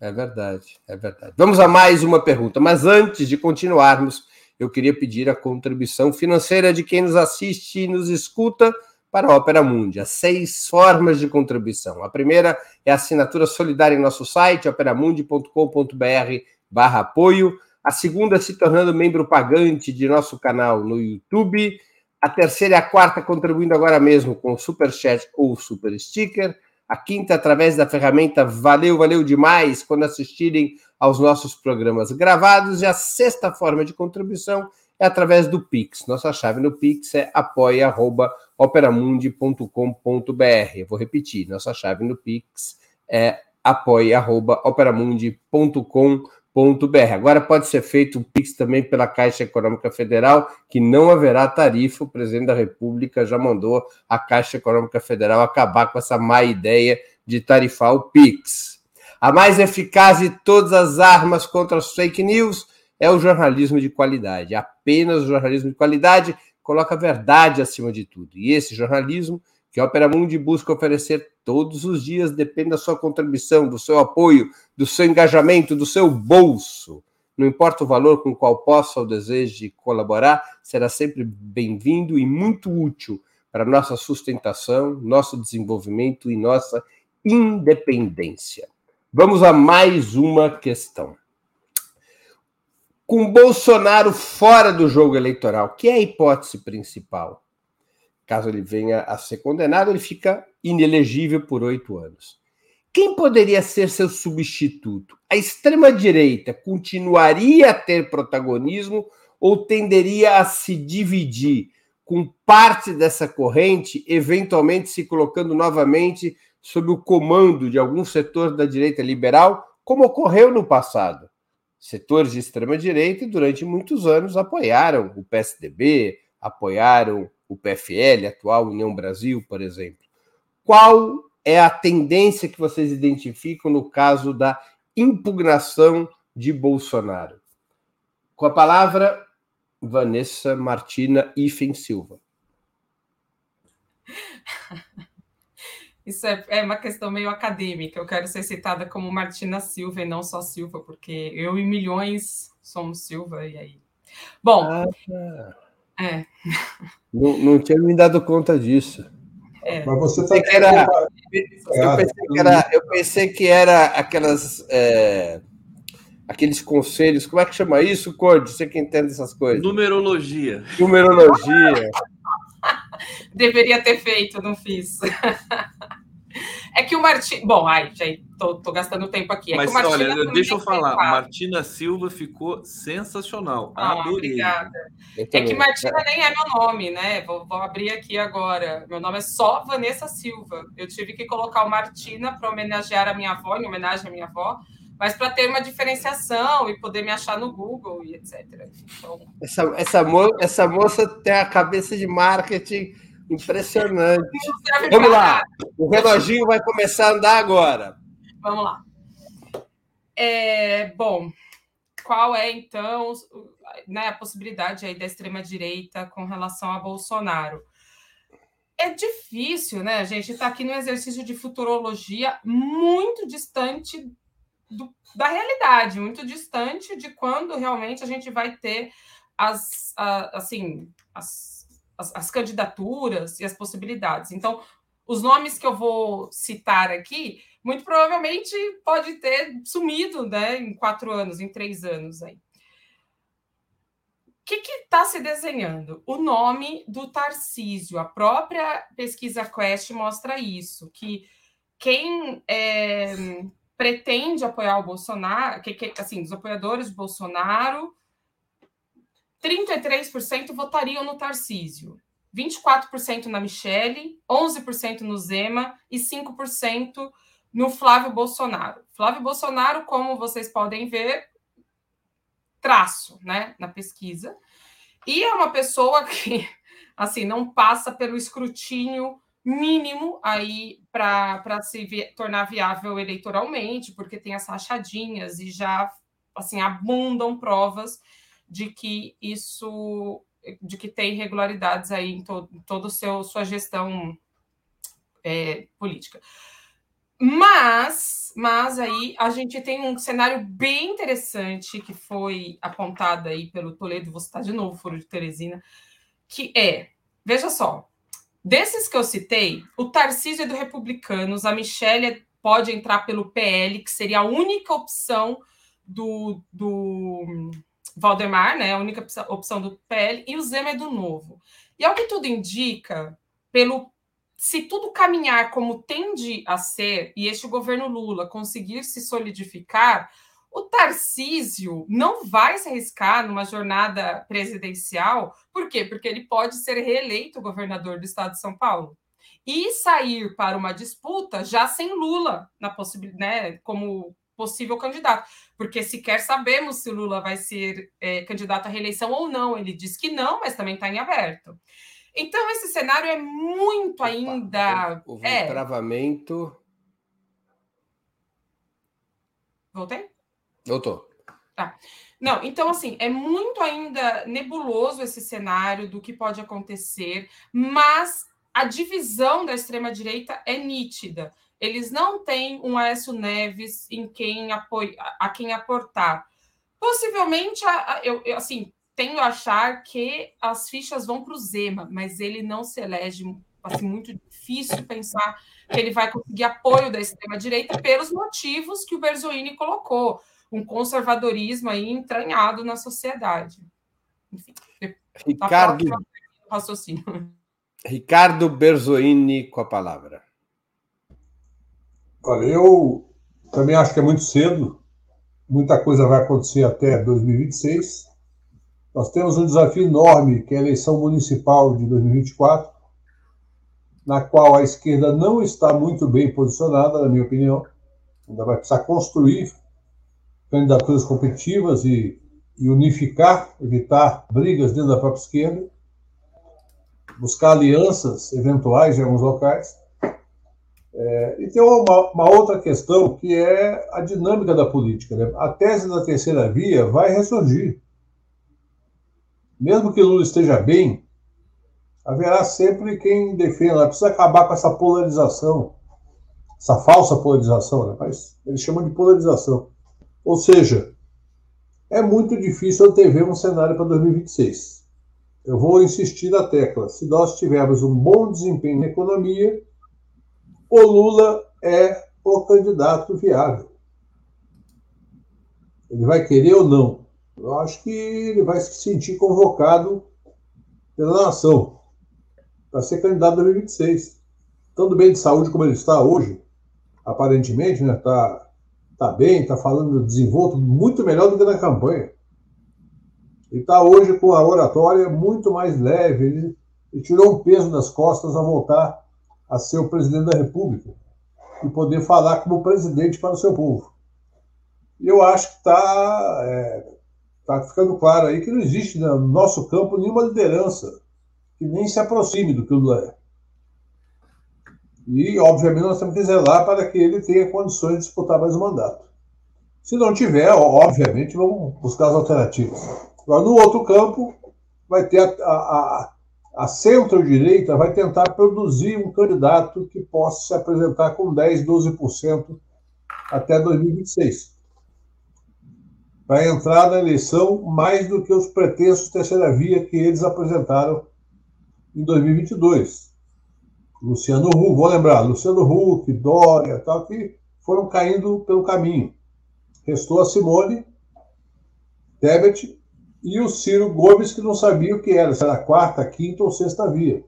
É verdade, é verdade. Vamos a mais uma pergunta, mas antes de continuarmos, eu queria pedir a contribuição financeira de quem nos assiste e nos escuta para a Opera Mundi. As seis formas de contribuição. A primeira é a assinatura solidária em nosso site, operamundi.com.br barra apoio. A segunda, se tornando membro pagante de nosso canal no YouTube. A terceira e a quarta, contribuindo agora mesmo com Super Chat ou Super Sticker. A quinta, através da ferramenta Valeu, Valeu Demais, quando assistirem aos nossos programas gravados. E a sexta forma de contribuição é através do Pix. Nossa chave no Pix é apoia.operamundi.com.br. Vou repetir, nossa chave no Pix é apoia.operamundi.com.br. Agora pode ser feito o Pix também pela Caixa Econômica Federal, que não haverá tarifa. O presidente da República já mandou a Caixa Econômica Federal acabar com essa má ideia de tarifar o Pix. A mais eficaz de todas as armas contra as fake news é o jornalismo de qualidade. Apenas o jornalismo de qualidade coloca a verdade acima de tudo. E esse jornalismo que a Opera Mundi busca oferecer todos os dias depende da sua contribuição, do seu apoio, do seu engajamento, do seu bolso. Não importa o valor com qual possa ou deseje colaborar, será sempre bem-vindo e muito útil para nossa sustentação, nosso desenvolvimento e nossa independência. Vamos a mais uma questão com Bolsonaro fora do jogo eleitoral, que é a hipótese principal. Caso ele venha a ser condenado, ele fica inelegível por oito anos. Quem poderia ser seu substituto? A extrema-direita continuaria a ter protagonismo ou tenderia a se dividir, com parte dessa corrente eventualmente se colocando novamente sob o comando de algum setor da direita liberal, como ocorreu no passado? setores de extrema-direita durante muitos anos apoiaram o PSDB, apoiaram o PFL, atual União Brasil, por exemplo. Qual é a tendência que vocês identificam no caso da impugnação de Bolsonaro? Com a palavra, Vanessa Martina Ifen Silva. Isso é, é, uma questão meio acadêmica. Eu quero ser citada como Martina Silva e não só Silva, porque eu e milhões somos Silva, e aí. Bom. Ah, tá. É. não, não tinha me dado conta disso. É. Mas você tá que era, eu, pensei que era, eu pensei que era aquelas. É, aqueles conselhos, como é que chama isso, Corde? Você que entende essas coisas. Numerologia. Numerologia. Deveria ter feito, não fiz. É que o Martim. Bom, ai, já tô, tô gastando tempo aqui. É Mas olha, deixa eu falar, Martina Silva ficou sensacional. Ah, Adorei. Obrigada. É que Martina nem é meu nome, né? Vou, vou, abrir aqui agora. Meu nome é só Vanessa Silva. Eu tive que colocar o Martina para homenagear a minha avó, em homenagem à minha avó, mas para ter uma diferenciação e poder me achar no Google e etc. Então... Essa, essa, mo essa moça tem a cabeça de marketing impressionante. Vamos lá, o reloginho vai começar a andar agora. Vamos lá. É, bom, qual é então né, a possibilidade aí da extrema direita com relação a Bolsonaro? É difícil, né? Gente está aqui no exercício de futurologia muito distante do, da realidade, muito distante de quando realmente a gente vai ter as, a, assim, as, as, as candidaturas e as possibilidades. Então, os nomes que eu vou citar aqui, muito provavelmente pode ter sumido né, em quatro anos, em três anos aí. O que está se desenhando? O nome do Tarcísio. A própria pesquisa Quest mostra isso, que quem é, pretende apoiar o Bolsonaro, que, que, assim, os apoiadores de Bolsonaro, 33% votariam no Tarcísio, 24% na Michele, 11% no Zema e 5% no Flávio Bolsonaro. Flávio Bolsonaro, como vocês podem ver, traço, né, na pesquisa. E é uma pessoa que, assim, não passa pelo escrutínio mínimo aí para se vi tornar viável eleitoralmente, porque tem as rachadinhas e já assim abundam provas de que isso de que tem irregularidades aí em, to, em toda sua gestão é, política. Mas, mas aí a gente tem um cenário bem interessante que foi apontado aí pelo Toledo, vou citar de novo, Foro de Teresina, que é, veja só, Desses que eu citei, o Tarcísio é do Republicanos, a Michelle pode entrar pelo PL, que seria a única opção do, do Valdemar, né? A única opção do PL, e o Zema é do Novo. E ao que tudo indica, pelo se tudo caminhar como tende a ser, e este governo Lula conseguir se solidificar, o Tarcísio não vai se arriscar numa jornada presidencial, por quê? Porque ele pode ser reeleito governador do estado de São Paulo e sair para uma disputa já sem Lula na possibilidade, né, como possível candidato, porque sequer sabemos se Lula vai ser é, candidato à reeleição ou não. Ele diz que não, mas também está em aberto. Então esse cenário é muito ainda. Houve é... um travamento. Voltei? Tô. Tá. Não, então assim, é muito ainda nebuloso esse cenário do que pode acontecer, mas a divisão da extrema direita é nítida. Eles não têm um Aécio Neves em quem apoia, a quem aportar. Possivelmente, eu, eu assim, tendo a achar que as fichas vão para o Zema, mas ele não se elege, assim, muito difícil pensar que ele vai conseguir apoio da extrema direita pelos motivos que o Berzoini colocou um conservadorismo aí entranhado na sociedade. Enfim, Ricardo, raciocínio. Ricardo Berzoini com a palavra. Olha, eu também acho que é muito cedo. Muita coisa vai acontecer até 2026. Nós temos um desafio enorme, que é a eleição municipal de 2024, na qual a esquerda não está muito bem posicionada, na minha opinião. Ainda vai precisar construir candidaturas competitivas e, e unificar, evitar brigas dentro da própria esquerda, buscar alianças eventuais em alguns locais. É, e tem uma, uma, outra questão que é a dinâmica da política. Né? A tese da terceira via vai ressurgir. Mesmo que Lula esteja bem, haverá sempre quem defenda. Precisa acabar com essa polarização, essa falsa polarização, né? mas eles chamam de polarização. Ou seja, é muito difícil antever um cenário para 2026. Eu vou insistir na tecla. Se nós tivermos um bom desempenho na economia, o Lula é o candidato viável. Ele vai querer ou não? Eu acho que ele vai se sentir convocado pela nação para ser candidato em 2026. Tanto bem de saúde como ele está hoje, aparentemente, né, está está bem, está falando desenvolto muito melhor do que na campanha. Ele está hoje com a oratória muito mais leve, ele, ele tirou um peso das costas a voltar a ser o presidente da República e poder falar como presidente para o seu povo. E eu acho que está é, tá ficando claro aí que não existe no nosso campo nenhuma liderança que nem se aproxime do que o Lula é. E, obviamente, nós temos que zelar para que ele tenha condições de disputar mais um mandato. Se não tiver, obviamente, vamos buscar as alternativas. Agora, no outro campo, vai ter a, a, a centro-direita vai tentar produzir um candidato que possa se apresentar com 10, 12% até 2026. Vai entrar na eleição mais do que os pretensos terceira via que eles apresentaram em 2022. Luciano Huck, vou lembrar, Luciano Huck, Dória, tal, que foram caindo pelo caminho. Restou a Simone Tebet e o Ciro Gomes, que não sabia o que era, se era quarta, quinta ou sexta via.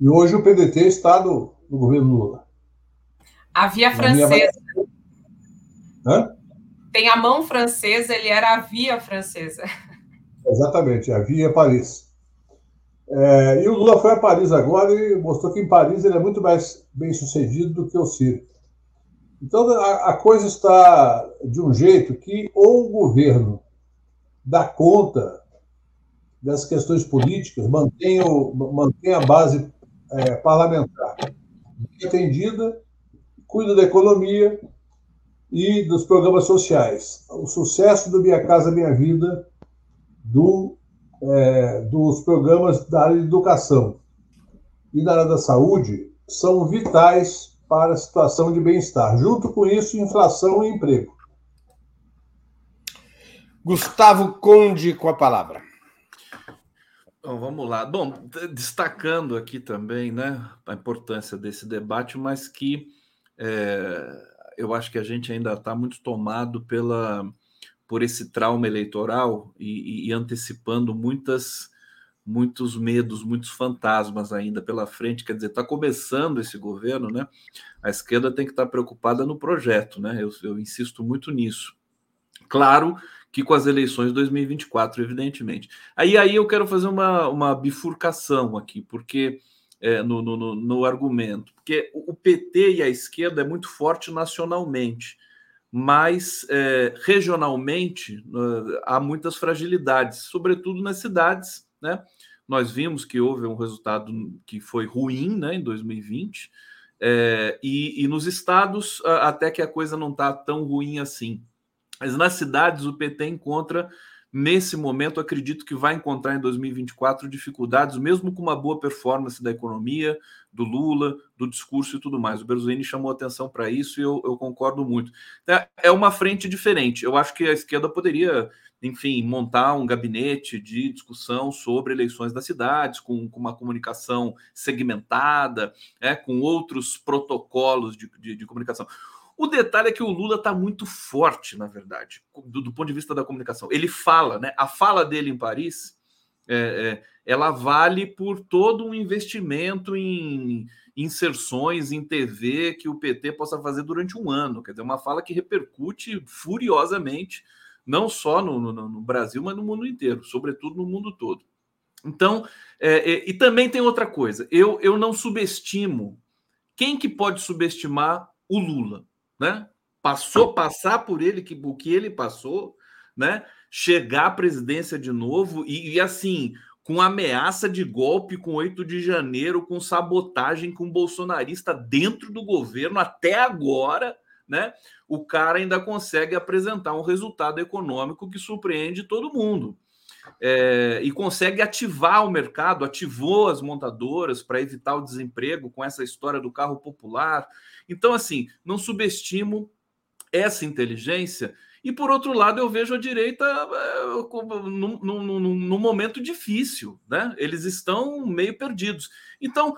E hoje o PDT está no, no governo Lula. A via francesa. Minha... Tem a mão francesa, ele era a via francesa. Exatamente, a via Paris. É, e o Lula foi a Paris agora e mostrou que em Paris ele é muito mais bem sucedido do que o Ciro. Então a, a coisa está de um jeito que ou o governo dá conta das questões políticas, mantém, o, mantém a base é, parlamentar atendida, cuida da economia e dos programas sociais. O sucesso do Minha Casa Minha Vida, do é, dos programas da área de educação e da área da saúde são vitais para a situação de bem-estar. Junto com isso, inflação e emprego. Gustavo Conde com a palavra. Então, vamos lá. Bom, destacando aqui também né, a importância desse debate, mas que é, eu acho que a gente ainda está muito tomado pela por esse trauma eleitoral e, e, antecipando muitas muitos medos, muitos fantasmas ainda pela frente. Quer dizer, está começando esse governo, né? A esquerda tem que estar tá preocupada no projeto, né? Eu, eu, insisto muito nisso. Claro que com as eleições de 2024, evidentemente. Aí, aí eu quero fazer uma, uma bifurcação aqui, porque é, no, no, no argumento, porque o PT e a esquerda é muito forte nacionalmente mas é, regionalmente há muitas fragilidades, sobretudo nas cidades. Né? Nós vimos que houve um resultado que foi ruim né, em 2020, é, e, e, nos estados até que a coisa não está tão ruim assim. Mas nas cidades o PT encontra Nesse momento, acredito que vai encontrar em 2024 dificuldades, mesmo com uma boa performance da economia, do Lula, do discurso e tudo mais. O Berlusconi chamou atenção para isso e eu, eu, concordo muito. É, é uma frente diferente. Eu acho que a esquerda poderia, enfim, montar um gabinete de discussão sobre eleições das cidades, com, com uma comunicação segmentada, é, com outros protocolos de, de, de comunicação. O detalhe é que o Lula está muito forte, na verdade, do, do, ponto de vista da comunicação. Ele fala, né? A fala dele em Paris, é, é, ela vale por todo um investimento em inserções em TV que o PT possa fazer durante um ano. Quer dizer, uma fala que repercute furiosamente, não só no, no, no Brasil, mas no mundo inteiro, sobretudo no mundo todo. Então, é, é, e também tem outra coisa. Eu, eu não subestimo. Quem que pode subestimar o Lula? Né? Passou, passar por ele que o que ele passou, né? Chegar à presidência de novo e, e assim, com ameaça de golpe com 8 de janeiro, com sabotagem com bolsonarista dentro do governo até agora, né? O cara ainda consegue apresentar um resultado econômico que surpreende todo mundo. É, e consegue ativar o mercado, ativou as montadoras para evitar o desemprego com essa história do carro popular. Então, assim, não subestimo essa inteligência. E por outro lado, eu vejo a direita uh, num, num, num, momento difícil, né? Eles estão meio perdidos. Então,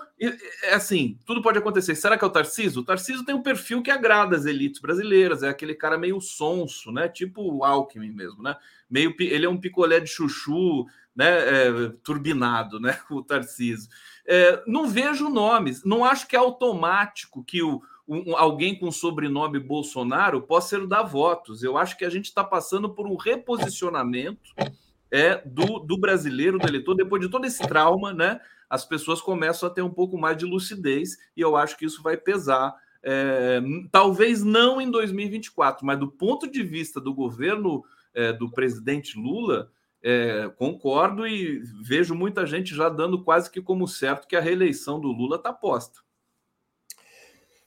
é assim, tudo pode acontecer. Será que é o Tarciso? O Tarciso tem um perfil que agrada as elites brasileiras, é aquele cara meio sonso, né? Tipo o Alckmin mesmo, né? Meio, ele é um picolé de chuchu, né? É, turbinado, né? O Tarciso. É, não vejo nomes, não acho que é automático que o, um, alguém com sobrenome Bolsonaro possa dar votos. Eu acho que a gente está passando por um reposicionamento é, do, do brasileiro, do eleitor, depois de todo esse trauma, né? As pessoas começam a ter um pouco mais de lucidez e eu acho que isso vai pesar é, talvez não em 2024, mas do ponto de vista do governo é, do presidente Lula, é, concordo e vejo muita gente já dando quase que como certo que a reeleição do Lula está posta.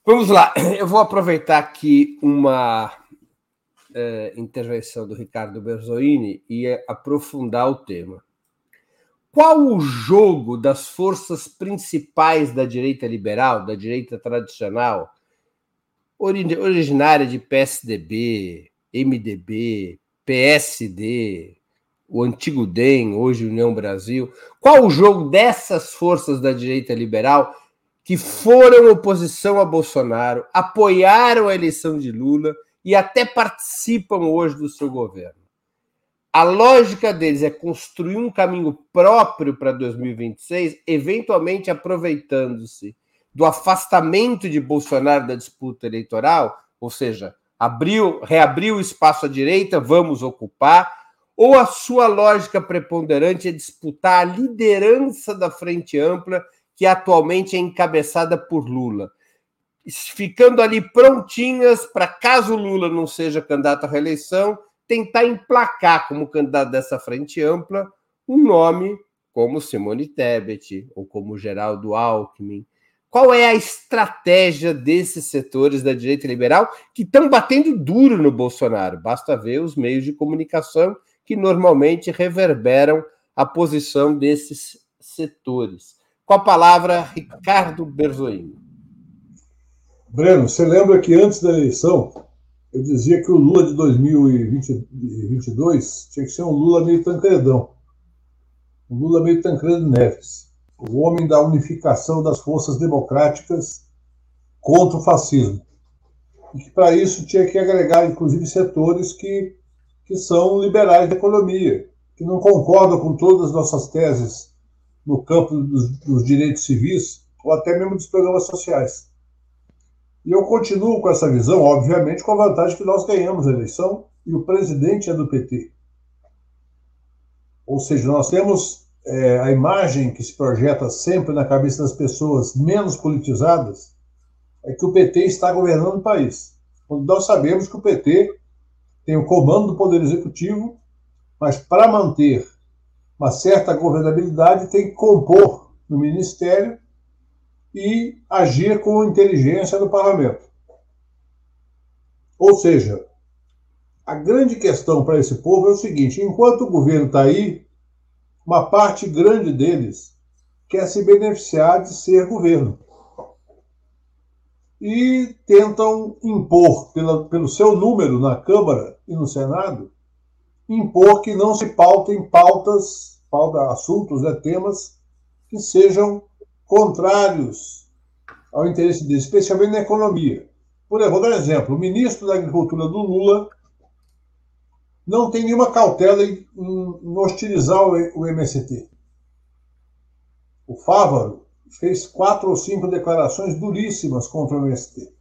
Vamos lá, eu vou aproveitar aqui uma é, intervenção do Ricardo Berzoini e aprofundar o tema. Qual o jogo das forças principais da direita liberal, da direita tradicional, originária de PSDB, MDB, PSD, o antigo DEM, hoje União Brasil. Qual o jogo dessas forças da direita liberal que foram oposição a Bolsonaro, apoiaram a eleição de Lula e até participam hoje do seu governo? A lógica deles é construir um caminho próprio para 2026, eventualmente aproveitando-se do afastamento de Bolsonaro da disputa eleitoral, ou seja, abriu, reabriu o espaço à direita, vamos ocupar, ou a sua lógica preponderante é disputar a liderança da Frente Ampla, que atualmente é encabeçada por Lula, ficando ali prontinhas para, caso Lula não seja candidato à reeleição, tentar emplacar como candidato dessa Frente Ampla um nome como Simone Tebet ou como Geraldo Alckmin, qual é a estratégia desses setores da direita liberal que estão batendo duro no Bolsonaro? Basta ver os meios de comunicação que normalmente reverberam a posição desses setores. Com a palavra, Ricardo Berzoini. Breno, você lembra que antes da eleição eu dizia que o Lula de 2022 tinha que ser um Lula meio tancredão. Um Lula meio Tancredo Neves o homem da unificação das forças democráticas contra o fascismo. E que para isso tinha que agregar, inclusive, setores que, que são liberais da economia, que não concordam com todas as nossas teses no campo dos, dos direitos civis ou até mesmo dos programas sociais. E eu continuo com essa visão, obviamente, com a vantagem que nós ganhamos a eleição e o presidente é do PT. Ou seja, nós temos é, a imagem que se projeta sempre na cabeça das pessoas menos politizadas é que o PT está governando o país. Quando nós sabemos que o PT tem o comando do Poder Executivo, mas para manter uma certa governabilidade tem que compor no Ministério e agir com inteligência no Parlamento. Ou seja, a grande questão para esse povo é o seguinte: enquanto o governo está aí uma parte grande deles quer se beneficiar de ser governo. E tentam impor, pela, pelo seu número na Câmara e no Senado, impor que não se pautem pautas, pauta, assuntos, né, temas que sejam contrários ao interesse deles, especialmente na economia. Por exemplo, vou dar um exemplo. O ministro da Agricultura do Lula não tem nenhuma cautela em, em hostilizar o, o MST. O Fávaro fez quatro ou cinco declarações duríssimas contra o MST.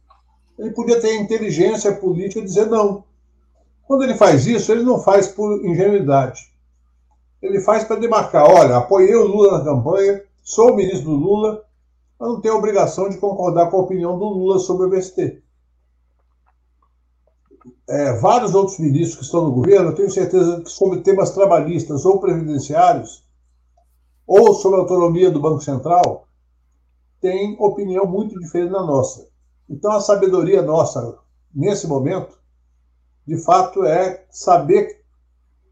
Ele podia ter inteligência política e dizer não. Quando ele faz isso, ele não faz por ingenuidade. Ele faz para demarcar: olha, apoiei o Lula na campanha, sou o ministro do Lula, mas não tenho a obrigação de concordar com a opinião do Lula sobre o MST é, vários outros ministros que estão no governo, eu tenho certeza que sobre temas trabalhistas ou previdenciários, ou sobre a autonomia do Banco Central, têm opinião muito diferente da nossa. Então, a sabedoria nossa, nesse momento, de fato, é saber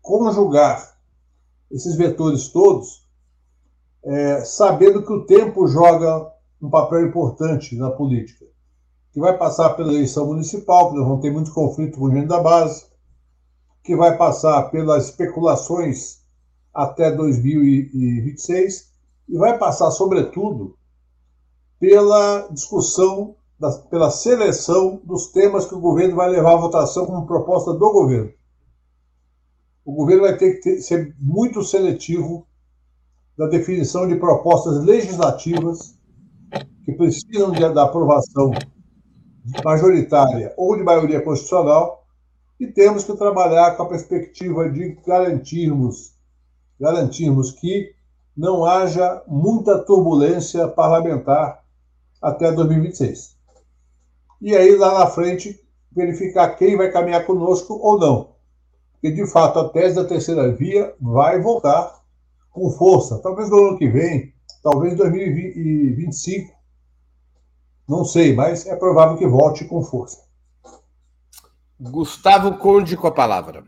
conjugar esses vetores todos, é, sabendo que o tempo joga um papel importante na política que vai passar pela eleição municipal, que nós vamos ter muito conflito com gente da base, que vai passar pelas especulações até 2026 e vai passar, sobretudo, pela discussão, pela seleção dos temas que o governo vai levar à votação como proposta do governo. O governo vai ter que ter, ser muito seletivo na definição de propostas legislativas que precisam de, da aprovação majoritária ou de maioria constitucional, e temos que trabalhar com a perspectiva de garantirmos, garantirmos que não haja muita turbulência parlamentar até 2026. E aí lá na frente verificar quem vai caminhar conosco ou não. Porque, de fato, a tese da terceira via vai voltar com força. Talvez no ano que vem, talvez em 2025, não sei, mas é provável que volte com força. Gustavo Conde com a palavra.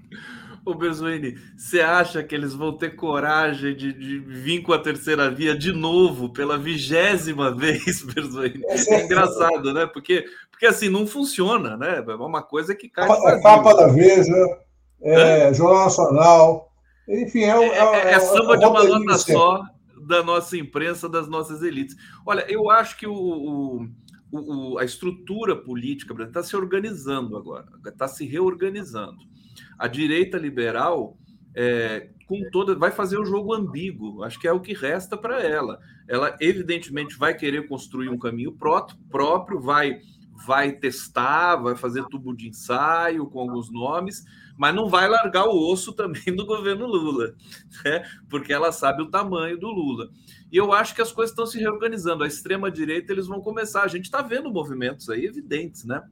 Ô Berzuini, você acha que eles vão ter coragem de, de, vir com a terceira via de novo, pela vigésima vez, Berzuini? É, é engraçado, né? Porque, porque assim, não funciona, né? É uma coisa que cai. É capa da Veja, é, Jornal Nacional, enfim, é, é, é, é samba de uma nota só da nossa imprensa, das nossas elites. Olha, eu acho que o, o o, a estrutura política brasileira está se organizando agora, está se reorganizando. A direita liberal, é, com toda, vai fazer o jogo ambíguo, acho que é o que resta para ela. Ela, evidentemente, vai querer construir um caminho próprio, vai, vai testar, vai fazer tubo de ensaio com alguns nomes, mas não vai largar o osso também do governo Lula, né? porque ela sabe o tamanho do Lula. E eu acho que as coisas estão se reorganizando. A extrema-direita eles vão começar. A gente está vendo movimentos aí evidentes, né?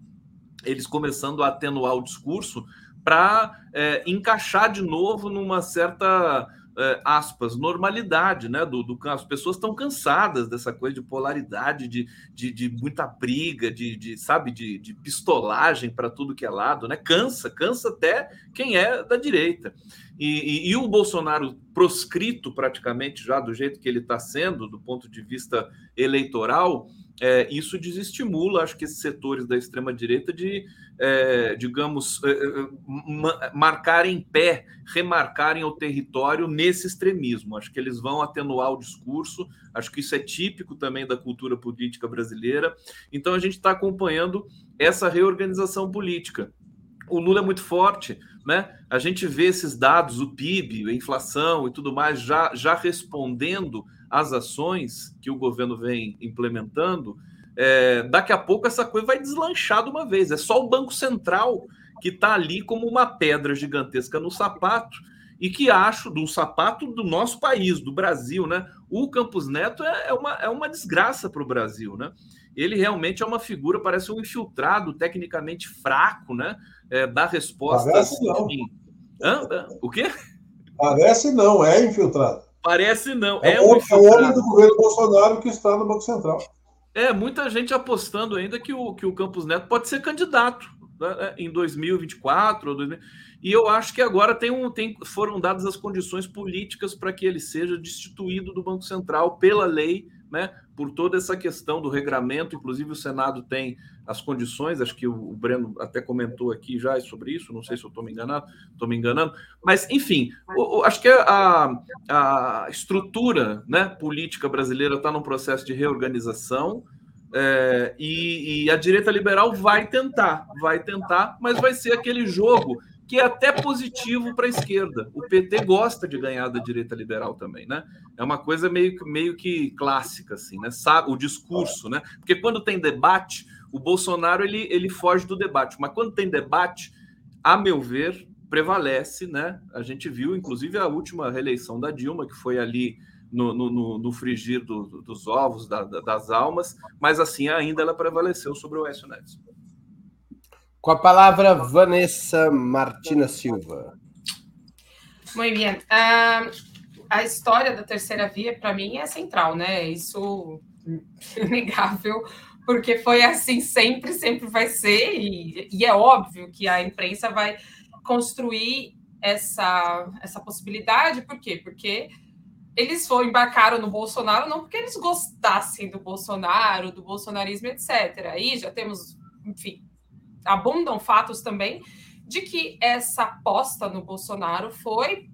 Eles começando a atenuar o discurso para é, encaixar de novo numa certa é, aspas, normalidade, né? Do, do as pessoas estão cansadas dessa coisa de polaridade, de, de, de muita briga, de, de sabe, de, de pistolagem para tudo que é lado, né? Cansa, cansa até quem é da direita. E, e, e o Bolsonaro proscrito praticamente já do jeito que ele está sendo, do ponto de vista eleitoral, é, isso desestimula, acho que esses setores da extrema-direita de, é, digamos, é, é marcarem pé, remarcarem o território nesse extremismo. Acho que eles vão atenuar o discurso, acho que isso é típico também da cultura política brasileira. Então, a gente está acompanhando essa reorganização política. O Lula é muito forte, né? A gente vê esses dados, o PIB, a inflação e tudo mais, já, já respondendo as ações que o governo vem implementando, é, daqui a pouco essa coisa vai deslanchar de uma vez. É só o Banco Central que está ali como uma pedra gigantesca no sapato e que acho do sapato do nosso país, do Brasil, né? O Campos Neto é, é uma, é uma desgraça para o Brasil, né? Ele realmente é uma figura, parece um infiltrado, tecnicamente fraco, né? É, dá respostas. Parece não. Hã? O quê? Parece não, é infiltrado. Parece não. É, é, o, é o homem do governo Bolsonaro que está no Banco Central. É, muita gente apostando ainda que o, que o Campos Neto pode ser candidato né, em 2024 ou 2000. E eu acho que agora tem um, tem, foram dadas as condições políticas para que ele seja destituído do Banco Central pela lei, né, por toda essa questão do regramento. Inclusive, o Senado tem as condições, acho que o Breno até comentou aqui já sobre isso, não sei se eu estou me enganando, estou me enganando, mas enfim, o, o, acho que a, a estrutura né, política brasileira está num processo de reorganização. É, e, e a direita liberal vai tentar, vai tentar, mas vai ser aquele jogo que é até positivo para a esquerda. O PT gosta de ganhar da direita liberal também, né? É uma coisa meio, meio que clássica, assim, né? O discurso, né? Porque quando tem debate, o Bolsonaro ele, ele foge do debate, mas quando tem debate, a meu ver, prevalece, né? A gente viu, inclusive, a última reeleição da Dilma, que foi ali no, no, no frigir do, dos ovos, da, das almas, mas assim ainda ela prevaleceu sobre o Écio Neves. Com a palavra, Vanessa Martina Silva. Muito bem. Uh, a história da terceira via, para mim, é central, né? Isso é inegável porque foi assim sempre, sempre vai ser, e, e, é óbvio que a imprensa vai construir essa, essa possibilidade, por quê? Porque eles foram embarcaram no Bolsonaro não porque eles gostassem do Bolsonaro, do bolsonarismo, etc. Aí já temos, enfim, abundam fatos também de que essa aposta no Bolsonaro foi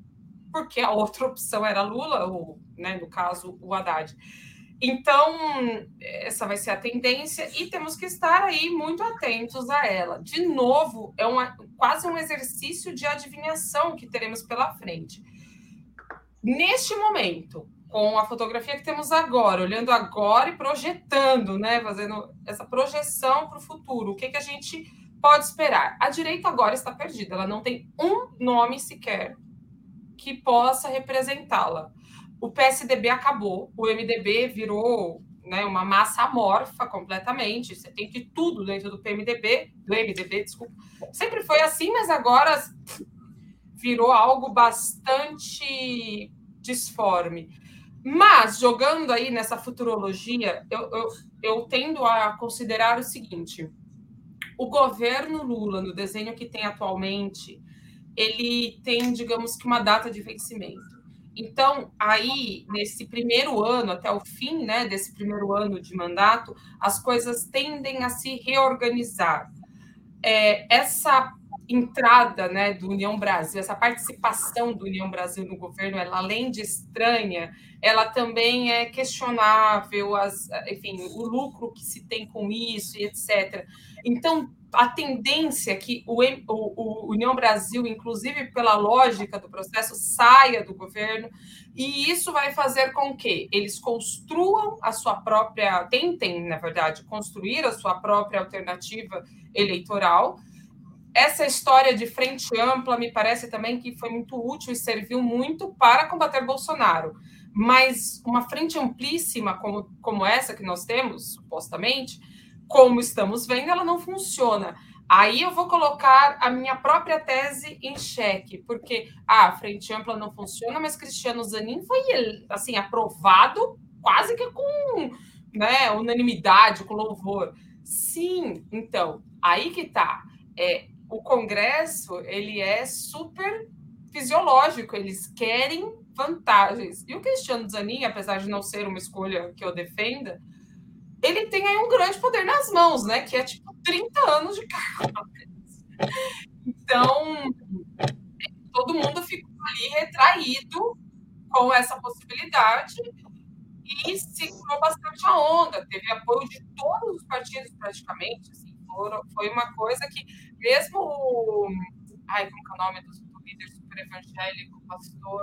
porque a outra opção era Lula, ou, né, no caso, o Haddad. Então, essa vai ser a tendência e temos que estar aí muito atentos a ela. De novo, é uma, quase um exercício de adivinhação que teremos pela frente. Neste momento, com a fotografia que temos agora, olhando agora e projetando, né, fazendo essa projeção para o futuro, o que, que a gente pode esperar? A direita agora está perdida, ela não tem um nome sequer que possa representá-la o PSDB acabou, o MDB virou né, uma massa amorfa completamente. Você tem de tudo dentro do PMDB, do MDB, desculpa. Sempre foi assim, mas agora virou algo bastante disforme. Mas, jogando aí nessa futurologia, eu, eu, eu tendo a considerar o seguinte: o governo Lula, no desenho que tem atualmente, ele tem, digamos que, uma data de vencimento. Então, aí, nesse primeiro ano, até o fim né, desse primeiro ano de mandato, as coisas tendem a se reorganizar. É, essa entrada né, do União Brasil, essa participação do União Brasil no governo, ela, além de estranha, ela também é questionável, as, enfim, o lucro que se tem com isso e etc. Então, a tendência é que o, o, o, União Brasil, inclusive pela lógica do processo, saia do governo, e isso vai fazer com que eles construam a sua própria, tentem, na verdade, construir a sua própria alternativa eleitoral. Essa história de frente ampla me parece também que foi muito útil e serviu muito para combater Bolsonaro. Mas uma frente amplíssima como, como essa que nós temos, supostamente, como estamos vendo, ela não funciona. Aí eu vou colocar a minha própria tese em xeque, porque ah, a frente ampla não funciona, mas Cristiano Zanin foi assim aprovado quase que com né, unanimidade, com louvor. Sim, então, aí que tá. É, o Congresso ele é super fisiológico, eles querem vantagens. E o Cristiano Zanin, apesar de não ser uma escolha que eu defenda, ele tem aí um grande poder nas mãos, né? Que é tipo 30 anos de cargo. Então, todo mundo ficou ali retraído com essa possibilidade e segurou bastante a onda. Teve apoio de todos os partidos, praticamente. Assim, foi uma coisa que, mesmo. Ai, como é o nome do, do líder super evangélico, pastor.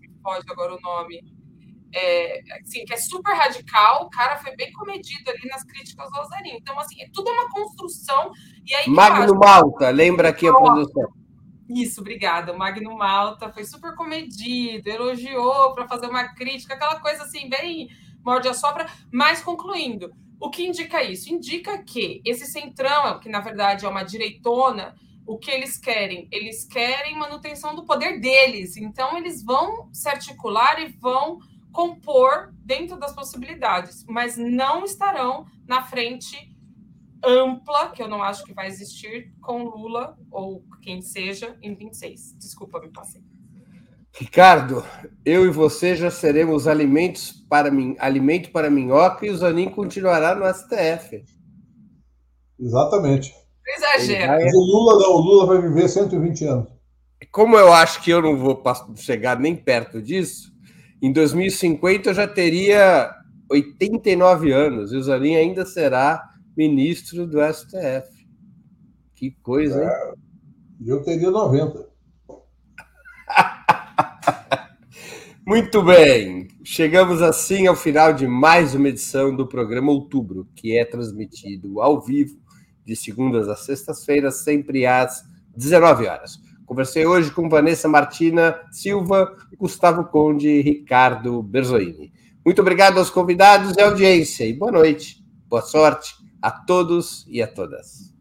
Me pode agora o nome é, assim, que é super radical, o cara foi bem comedido ali nas críticas ao Zanin. Então, assim, é tudo uma construção. E aí, Magno Malta, lembra aqui a produção. Isso, obrigada. O Magno Malta foi super comedido, elogiou para fazer uma crítica, aquela coisa assim, bem morde a sopra, mas concluindo. O que indica isso? Indica que esse centrão, que na verdade é uma direitona, o que eles querem? Eles querem manutenção do poder deles. Então, eles vão se articular e vão compor dentro das possibilidades, mas não estarão na frente ampla, que eu não acho que vai existir, com Lula ou quem seja em 26. Desculpa, me passei. Ricardo, eu e você já seremos alimentos para mim, alimento para minhoca e o Zanin continuará no STF. Exatamente. Exagero. Vai... O Lula não, o Lula vai viver 120 anos. Como eu acho que eu não vou chegar nem perto disso, em 2050 eu já teria 89 anos e o Zanin ainda será ministro do STF. Que coisa, hein? É, eu teria 90. Muito bem, chegamos assim ao final de mais uma edição do programa Outubro, que é transmitido ao vivo de segundas a sextas-feiras, sempre às 19 horas. Conversei hoje com Vanessa Martina Silva, Gustavo Conde e Ricardo Berzoini. Muito obrigado aos convidados e audiência e boa noite, boa sorte a todos e a todas.